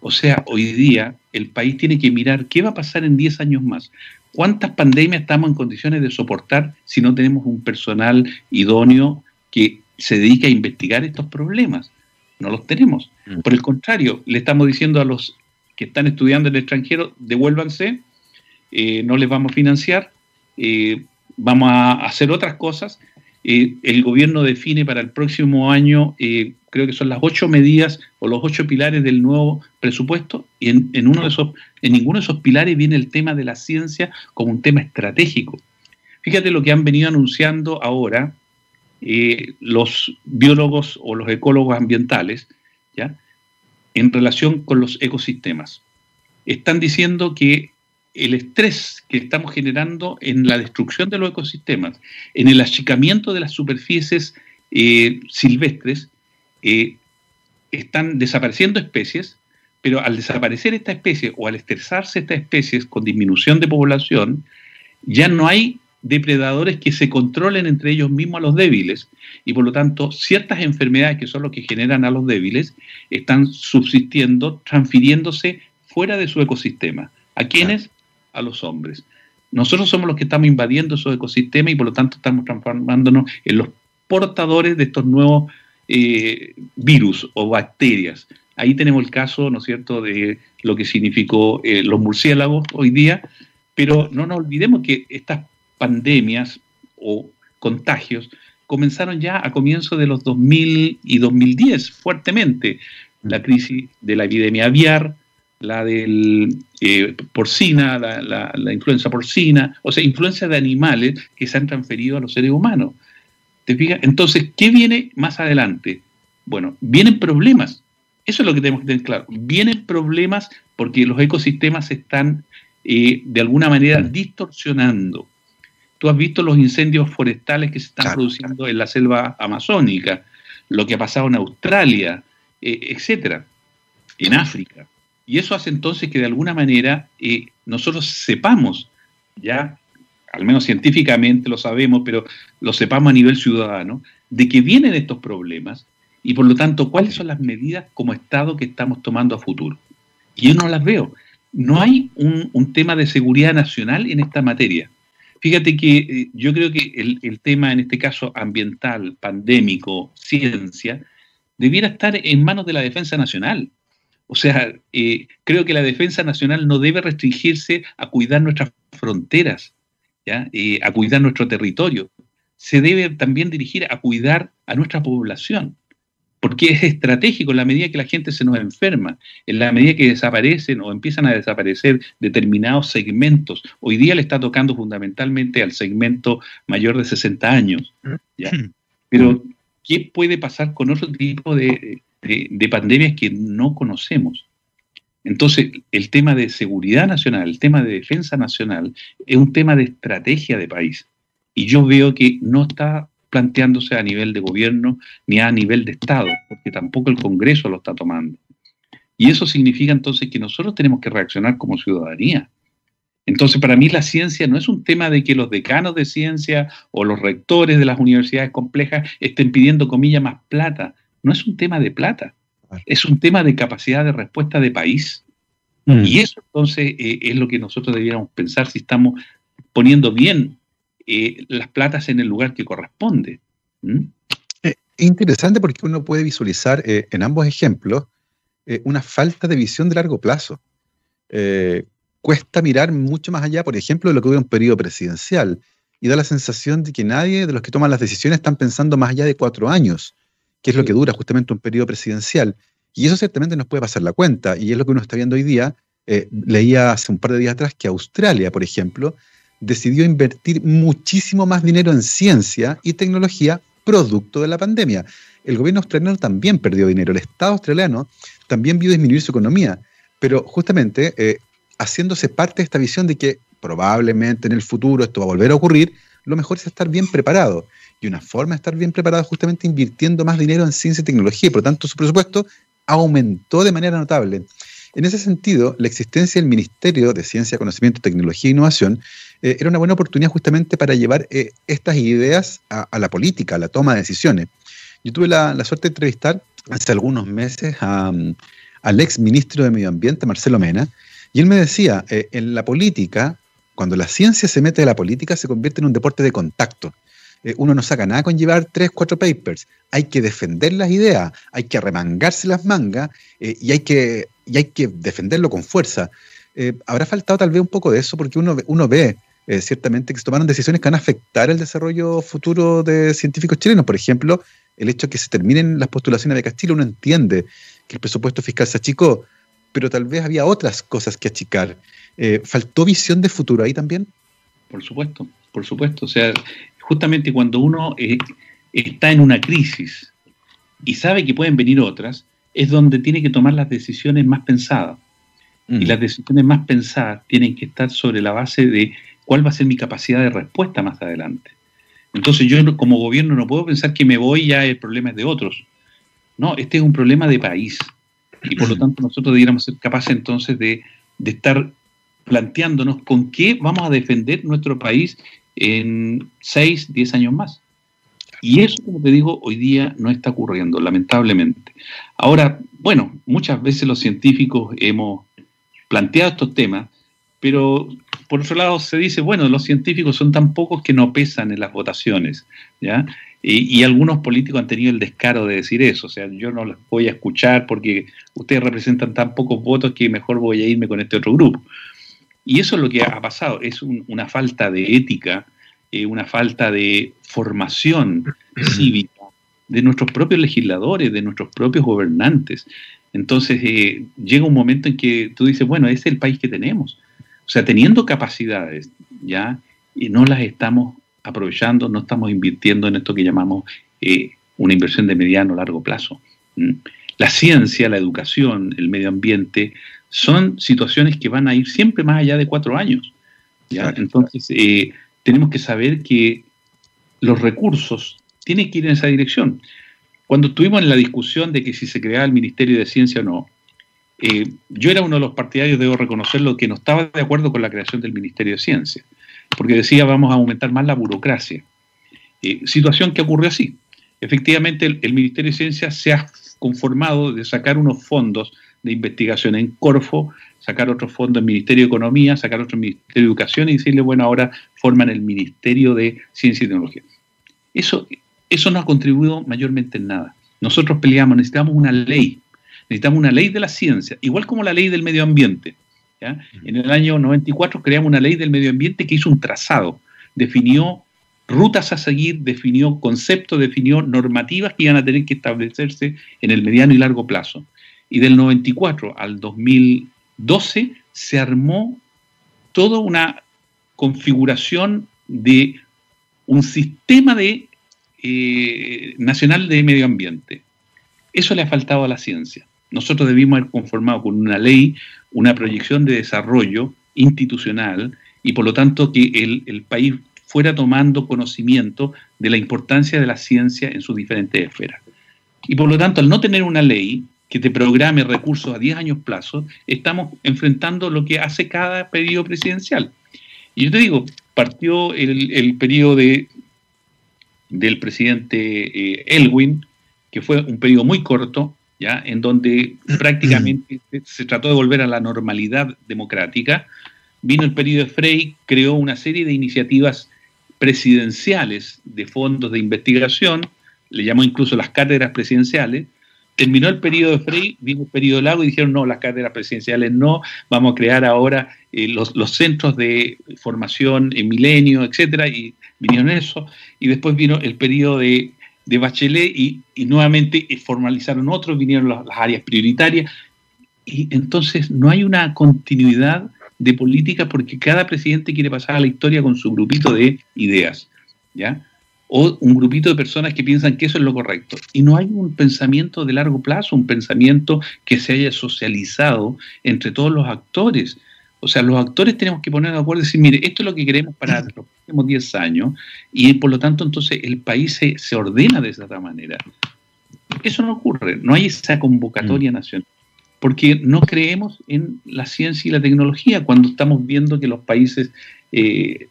B: O sea, hoy día el país tiene que mirar qué va a pasar en 10 años más. ¿Cuántas pandemias estamos en condiciones de soportar si no tenemos un personal idóneo que se dedique a investigar estos problemas? No los tenemos. Mm. Por el contrario, le estamos diciendo a los que están estudiando en el extranjero, devuélvanse, eh, no les vamos a financiar, eh, vamos a hacer otras cosas, eh, el gobierno define para el próximo año, eh, creo que son las ocho medidas o los ocho pilares del nuevo presupuesto, y en, ninguno de esos pilares viene el tema de la ciencia como un tema estratégico. Fíjate lo que han venido anunciando ahora eh, los biólogos o los ecólogos ambientales, ¿ya? en relación con los ecosistemas. Están diciendo que el estrés que estamos generando en la destrucción de los ecosistemas, en el achicamiento de las superficies eh, silvestres, eh, están desapareciendo especies, pero al desaparecer esta especie o al estresarse estas especies con disminución de población, ya no hay depredadores que se controlen entre ellos mismos a los débiles y por lo tanto ciertas enfermedades que son lo que generan a los débiles están subsistiendo, transfiriéndose fuera de su ecosistema. ¿A quiénes? A los hombres. Nosotros somos los que estamos invadiendo esos ecosistemas y por lo tanto estamos transformándonos en los portadores de estos nuevos eh, virus o bacterias. Ahí tenemos el caso, ¿no es cierto?, de lo que significó eh, los murciélagos hoy día, pero no nos olvidemos que estas pandemias o contagios comenzaron ya a comienzos de los 2000 y 2010 fuertemente. La crisis de la epidemia aviar, la del eh, porcina, la, la, influenza porcina, o sea, influencia de animales que se han transferido a los seres humanos. ¿Te fijas? Entonces, ¿qué viene más adelante? Bueno, vienen problemas. Eso es lo que tenemos que tener claro. Vienen problemas porque los ecosistemas se están eh, de alguna manera distorsionando. Tú has visto los incendios forestales que se están produciendo en la selva amazónica, lo que ha pasado en Australia, eh, etcétera, en África. Y eso hace entonces que de alguna manera eh, nosotros sepamos ya al menos científicamente lo sabemos, pero lo sepamos a nivel ciudadano, de que vienen estos problemas y por lo tanto cuáles son las medidas como Estado que estamos tomando a futuro. Y yo no las veo. No hay un, tema de seguridad nacional en esta materia. Fíjate que eh, yo creo que el, tema, en este caso ambiental, pandémico, ciencia, debiera estar en manos de la defensa nacional. O sea, eh, creo que la defensa nacional no debe restringirse a cuidar nuestras fronteras, ¿ya? Eh, a cuidar nuestro territorio. Se debe también dirigir a cuidar a nuestra población porque es estratégico en la medida que la gente se nos enferma, en la medida que desaparecen o empiezan a desaparecer determinados segmentos. Hoy día le está tocando fundamentalmente al segmento mayor de 60 años. Pero, ¿qué puede pasar con otro tipo de, de pandemias que no conocemos? Entonces, el tema de seguridad nacional, el tema de defensa nacional, es un tema de estrategia de país. Y yo veo que no está planteándose a nivel de gobierno ni a nivel de Estado, porque tampoco el Congreso lo está tomando. Y eso significa entonces que nosotros tenemos que reaccionar como ciudadanía. Entonces, para mí la ciencia no es un tema de que los decanos de ciencia o los rectores de las universidades complejas estén pidiendo, comillas, más plata. No es un tema de plata, es un tema de capacidad de respuesta de país. Mm. Y eso entonces eh, es lo que nosotros debiéramos pensar si estamos poniendo bien eh, las platas en el lugar que corresponde.
A: Es eh, interesante porque uno puede visualizar eh, en ambos ejemplos una falta de visión de largo plazo. cuesta mirar mucho más allá, por ejemplo, de lo que hubiera un periodo presidencial y da la sensación de que nadie de los que toman las decisiones están pensando más allá de cuatro años, que es lo que dura justamente un periodo presidencial. Y eso ciertamente nos puede pasar la cuenta, y es lo que uno está viendo hoy día. leía hace un par de días atrás que Australia, por ejemplo, decidió invertir muchísimo más dinero en ciencia y tecnología producto de la pandemia. El gobierno australiano también perdió dinero, el Estado australiano también vio disminuir su economía, pero justamente eh, haciéndose parte de esta visión de que probablemente en el futuro esto va a volver a ocurrir, lo mejor es estar bien preparado. Y una forma de estar bien preparado justamente invirtiendo más dinero en ciencia y tecnología, y por lo tanto su presupuesto aumentó de manera notable. En ese sentido, la existencia del Ministerio de Ciencia, Conocimiento, Tecnología e Innovación eh, era una buena oportunidad justamente para llevar eh, estas ideas a, la política, a la toma de decisiones. Yo tuve la, suerte de entrevistar hace algunos meses al ex ministro de Medio Ambiente, Marcelo Mena, y él me decía, eh, en la política, cuando la ciencia se mete en la política, se convierte en un deporte de contacto. Uno no saca nada con llevar tres, cuatro papers. Hay que defender las ideas, hay que remangarse las mangas y hay que y hay que defenderlo con fuerza. Eh, habrá faltado tal vez un poco de eso porque uno, uno ve eh, ciertamente que se tomaron decisiones que van a afectar el desarrollo futuro de científicos chilenos. Por ejemplo, el hecho de que se terminen las postulaciones de Castillo, uno entiende que el presupuesto fiscal se achicó, pero tal vez había otras cosas que achicar. Eh, ¿Faltó visión de futuro ahí también?
B: Por supuesto, por supuesto. O sea, justamente cuando uno está en una crisis y sabe que pueden venir otras, es donde tiene que tomar las decisiones más pensadas. Y las decisiones más pensadas tienen que estar sobre la base de cuál va a ser mi capacidad de respuesta más adelante. Entonces yo como gobierno no puedo pensar que me voy ya el problema es de otros. No, este es un problema de país. Y por lo tanto nosotros debiéramos ser capaces entonces de, de estar planteándonos con qué vamos a defender nuestro país en 6, 10 años más. Y eso, como te digo, hoy día no está ocurriendo, lamentablemente. Ahora, bueno, muchas veces los científicos hemos planteado estos temas, pero por otro lado se dice, bueno, los científicos son tan pocos que no pesan en las votaciones, ¿ya? Y, algunos políticos han tenido el descaro de decir eso, o sea, yo no los voy a escuchar porque ustedes representan tan pocos votos que mejor voy a irme con este otro grupo. Y eso es lo que ha pasado, es una falta de ética eh, una falta de formación cívica de nuestros propios legisladores, de nuestros propios gobernantes. Entonces eh, llega un momento en que tú dices, bueno, ese es el país que tenemos. O sea, teniendo capacidades, ¿ya? Y no las estamos aprovechando, no estamos invirtiendo en esto que llamamos eh, una inversión de mediano o largo plazo. La ciencia, la educación, el medio ambiente, son situaciones que van a ir siempre más allá de cuatro años. ¿ya? Entonces, tenemos que saber que los recursos tienen que ir en esa dirección. Cuando estuvimos en la discusión de que si se creaba el Ministerio de Ciencia o no, eh, yo era uno de los partidarios, debo reconocerlo, que no estaba de acuerdo con la creación del Ministerio de Ciencia. porque decía vamos a aumentar más la burocracia. Eh, situación que ocurrió así. Efectivamente, el, Ministerio de Ciencia se ha conformado de sacar unos fondos de investigación en Corfo, sacar otros fondos en Ministerio de Economía, sacar otro Ministerio de Educación y decirle, bueno, ahora forman el Ministerio de Ciencia y Tecnología. Eso, eso no ha contribuido mayormente en nada. Nosotros peleamos, necesitamos una ley, necesitamos una ley de la ciencia, igual como la ley del medio ambiente. En el año 94 creamos una ley del medio ambiente que hizo un trazado, definió rutas a seguir, definió conceptos, definió normativas que iban a tener que establecerse en el mediano y largo plazo. Y del 94 al 2012 se armó toda una configuración de un sistema de, eh, nacional de medio ambiente. Eso le ha faltado a la ciencia. Nosotros debimos haber conformado con una ley, una proyección de desarrollo institucional y por lo tanto que el, el país fuera tomando conocimiento de la importancia de la ciencia en sus diferentes esferas. Y por lo tanto, al no tener una ley que te programe recursos a 10 años plazo, estamos enfrentando lo que hace cada periodo presidencial. Y yo te digo, partió el, periodo de, del presidente eh, Elwin, que fue un periodo muy corto, ¿ya? en donde prácticamente se trató de volver a la normalidad democrática. Vino el periodo de Frey, creó una serie de iniciativas presidenciales de fondos de investigación, le llamó incluso las cátedras presidenciales. Terminó el periodo de Frey, vino el periodo largo y dijeron, no, las cátedras presidenciales no, vamos a crear ahora eh, los, centros de formación en milenio, etcétera, y vinieron eso. Y después vino el periodo de, Bachelet y, nuevamente eh, formalizaron otros, vinieron las áreas prioritarias. Y entonces no hay una continuidad de política porque cada presidente quiere pasar a la historia con su grupito de ideas, ¿ya? O un grupito de personas que piensan que eso es lo correcto. Y no hay un pensamiento de largo plazo, un pensamiento que se haya socializado entre todos los actores. O sea, los actores tenemos que poner de acuerdo y decir, mire, esto es lo que queremos para los próximos 10 años y por lo tanto entonces el país se, se ordena de esa manera. Eso no ocurre, no hay esa convocatoria mm. nacional porque no creemos en la ciencia y la tecnología cuando estamos viendo que los países eh,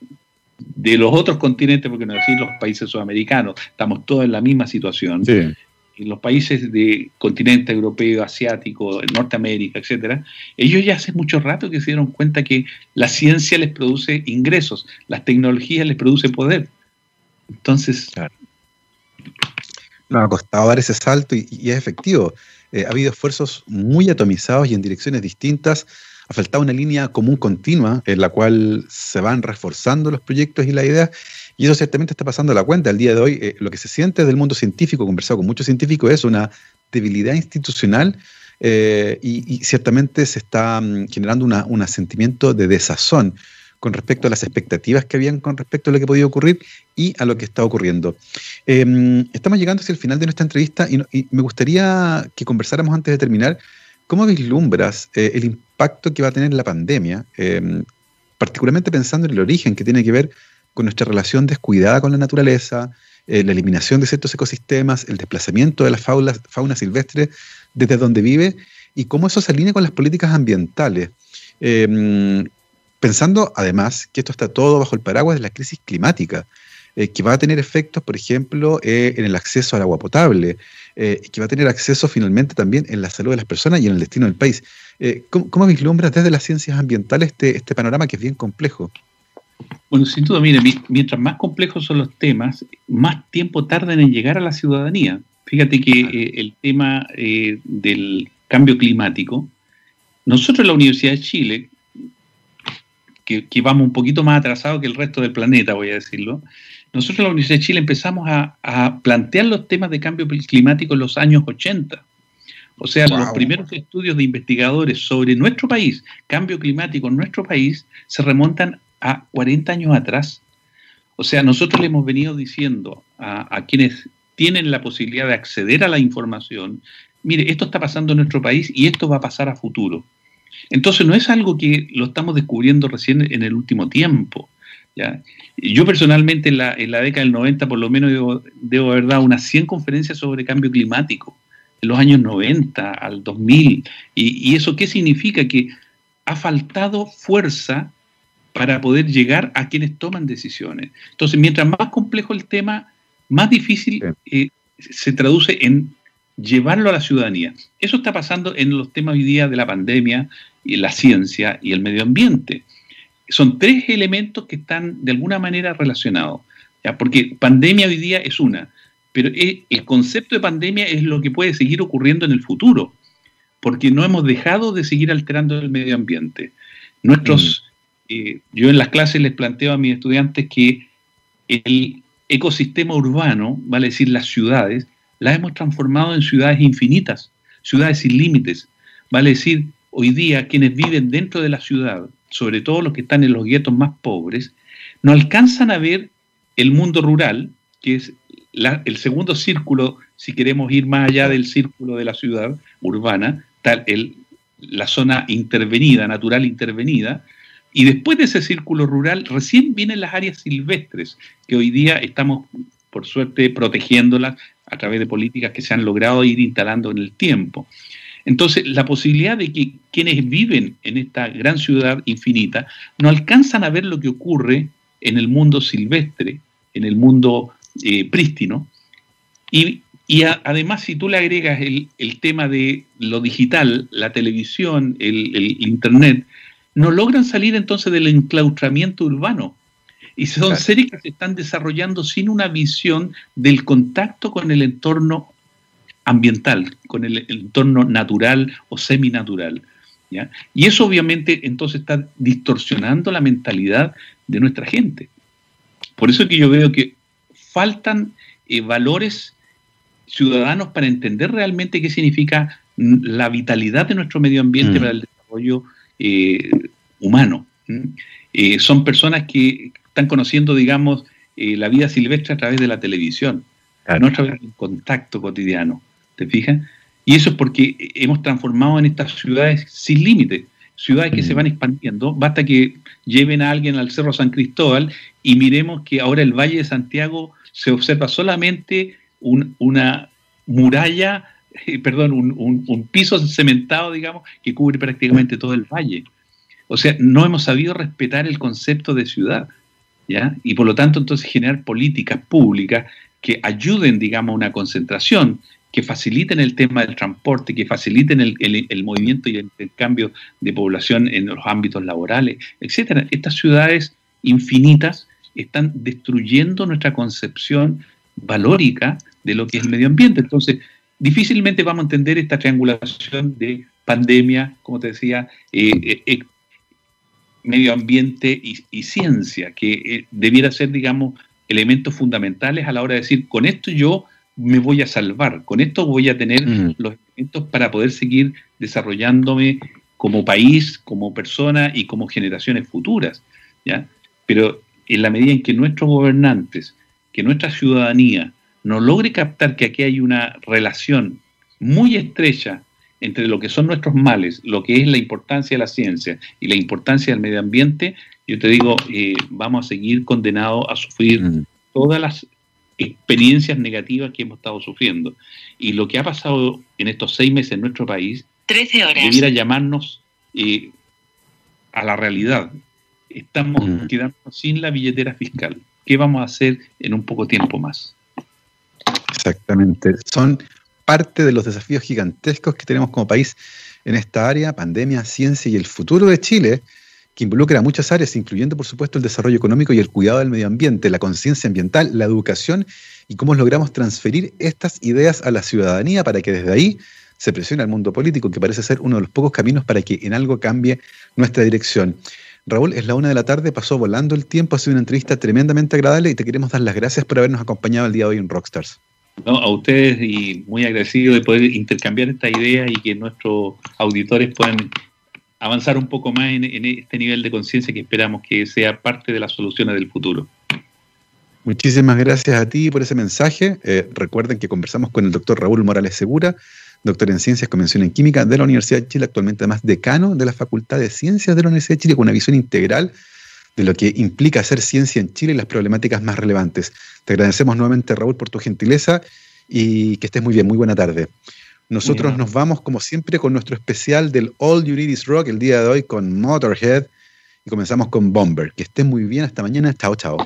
B: de los otros continentes, porque no decir los países sudamericanos, estamos todos en la misma situación. En los países de continente europeo, asiático, Norteamérica, etcétera, ellos ya hace mucho rato que se dieron cuenta que la ciencia les produce ingresos, las tecnologías les produce poder. Entonces, claro.
A: nos ha costado dar ese salto y es efectivo. Eh, ha habido esfuerzos muy atomizados y en direcciones distintas. Ha faltado una línea común continua en la cual se van reforzando los proyectos y las ideas. Y eso ciertamente está pasando a la cuenta. Al día de hoy, eh, lo que se siente del mundo científico, conversado con muchos científicos, es una debilidad institucional eh, y, ciertamente se está mm, generando un sentimiento de desazón con respecto a las expectativas que habían con respecto a lo que podía ocurrir y a lo que está ocurriendo. Em, estamos llegando hacia el final de nuestra entrevista y, me gustaría que conversáramos antes de terminar. ¿Cómo vislumbras eh, el impacto que va a tener la pandemia, em, particularmente pensando en el origen que tiene que ver con nuestra relación descuidada con la naturaleza, eh, la eliminación de ciertos ecosistemas, el desplazamiento de la fauna, fauna silvestre desde donde vive y cómo eso se alinea con las políticas ambientales? Em, Pensando además que esto está todo bajo el paraguas de la crisis climática, eh, que va a tener efectos, por ejemplo, eh, en el acceso al agua potable, eh, que va a tener acceso finalmente también en la salud de las personas y en el destino del país. ¿cómo, vislumbras desde las ciencias ambientales este, este panorama que es bien complejo?
B: Bueno, sin duda, mire, mientras más complejos son los temas, más tiempo tardan en llegar a la ciudadanía. Fíjate que el tema del cambio climático, nosotros en la Universidad de Chile que, vamos un poquito más atrasados que el resto del planeta, voy a decirlo, nosotros en la Universidad de Chile empezamos a, plantear los temas de cambio climático en los años 80. O sea, los primeros estudios de investigadores sobre nuestro país, cambio climático en nuestro país, se remontan a 40 años atrás. O sea, nosotros le hemos venido diciendo a, a quienes tienen la posibilidad de acceder a la información, mire, esto está pasando en nuestro país y esto va a pasar a futuro. Entonces no es algo que lo estamos descubriendo recién en el último tiempo. ¿Ya? Yo personalmente en la, en la década del 90 por lo menos debo, haber dado unas 100 conferencias sobre cambio climático, en los años 90 al 2000. ¿Y, y eso qué significa? Que ha faltado fuerza para poder llegar a quienes toman decisiones. Entonces, mientras más complejo el tema, más difícil eh, se traduce en llevarlo a la ciudadanía. Eso está pasando en los temas hoy día de la pandemia, y la ciencia y el medio ambiente. Son tres elementos que están de alguna manera relacionados, ¿ya? porque pandemia hoy día es una, pero el concepto de pandemia es lo que puede seguir ocurriendo en el futuro, porque no hemos dejado de seguir alterando el medio ambiente. Nuestros, mm. eh, yo en las clases les planteo a mis estudiantes que el ecosistema urbano, vale decir las ciudades, las hemos transformado en ciudades infinitas, ciudades sin límites. Vale decir, hoy día quienes viven dentro de la ciudad, sobre todo los que están en los guetos más pobres, no alcanzan a ver el mundo rural, que es el segundo círculo, si queremos ir más allá del círculo de la ciudad urbana, tal, el, la zona intervenida, natural intervenida, y después de ese círculo rural recién vienen las áreas silvestres, que hoy día estamos, por suerte, protegiéndolas a través de políticas que se han logrado ir instalando en el tiempo. Entonces, la posibilidad de que quienes viven en esta gran ciudad infinita no alcanzan a ver lo que ocurre en el mundo silvestre, en el mundo eh, prístino, y, además si tú le agregas el, tema de lo digital, la televisión, el, el, Internet, no logran salir entonces del enclaustramiento urbano. Y son series que se están desarrollando sin una visión del contacto con el entorno ambiental, con el, entorno natural o seminatural. ¿ya? Y eso obviamente entonces está distorsionando la mentalidad de nuestra gente. Por eso es que yo veo que faltan eh, valores ciudadanos para entender realmente qué significa la vitalidad de nuestro medio ambiente mm. para el desarrollo eh, humano. Eh, son personas que están conociendo, digamos, la vida silvestre a través de la televisión, no a través del contacto cotidiano. ¿Te fijas? Y eso es porque hemos transformado en estas ciudades sin límite, ciudades que se mm. van expandiendo. Basta que lleven a alguien al Cerro San Cristóbal y miremos que ahora el Valle de Santiago se observa solamente una muralla, eh, perdón, un, piso cementado, digamos, que cubre prácticamente todo el valle. O sea, no hemos sabido respetar el concepto de ciudad, ¿ya? Y por lo tanto, entonces generar políticas públicas que ayuden, digamos, a una concentración que faciliten el tema del transporte, que faciliten el, movimiento y el intercambio de población en los ámbitos laborales, etcétera. Estas ciudades infinitas están destruyendo nuestra concepción valórica de lo que es el medio ambiente. Entonces, difícilmente vamos a entender esta triangulación de pandemia, como te decía, eh, eh, eh, medio ambiente y, ciencia, que debiera ser, digamos, elementos fundamentales a la hora de decir, con esto yo me voy a salvar, con esto voy a tener mm. los elementos para poder seguir desarrollándome como país, como persona y como generaciones futuras. ¿ya? Pero en la medida en que nuestros gobernantes, que nuestra ciudadanía no logre captar que aquí hay una relación muy estrecha entre lo que son nuestros males, lo que es la importancia de la ciencia y la importancia del medio ambiente, yo te digo, eh, vamos a seguir condenados a sufrir mm. todas las experiencias negativas que hemos estado sufriendo. Y lo que ha pasado en estos seis meses en nuestro país
C: 13 horas.
B: debiera llamarnos eh, a la realidad. Estamos mm. quedando sin la billetera fiscal. ¿Qué vamos a hacer en un poco tiempo más?
A: Exactamente. Son parte de los desafíos gigantescos que tenemos como país en esta área, pandemia, ciencia y el futuro de Chile que involucra muchas áreas, incluyendo, por supuesto, el desarrollo económico y el cuidado del medio ambiente, la conciencia ambiental, la educación y cómo logramos transferir estas ideas a la ciudadanía para que desde ahí se presione al mundo político, que parece ser uno de los pocos caminos para que en algo cambie nuestra dirección. Raúl, es la una de la tarde, pasó volando el tiempo, ha sido una entrevista tremendamente agradable y te queremos dar las gracias por habernos acompañado el día de hoy en Rockstars.
B: No, a ustedes y muy agradecido de poder intercambiar esta idea y que nuestros auditores puedan avanzar un poco más en, este nivel de conciencia que esperamos que sea parte de las soluciones del futuro.
A: Muchísimas gracias a ti por ese mensaje. Eh, recuerden que conversamos con el doctor Raúl Morales Segura, doctor en Ciencias, Convención en Química de la Universidad de Chile, actualmente además decano de la Facultad de Ciencias de la Universidad de Chile, con una visión integral de lo que implica hacer ciencia en Chile y las problemáticas más relevantes. Te agradecemos nuevamente, Raúl, por tu gentileza y que estés muy bien. Muy buena tarde. Nosotros nos vamos, como siempre, con nuestro especial del All You Need Is Rock el día de hoy con Motorhead y comenzamos con Bomber. Que esté muy bien, hasta mañana, chao, chao.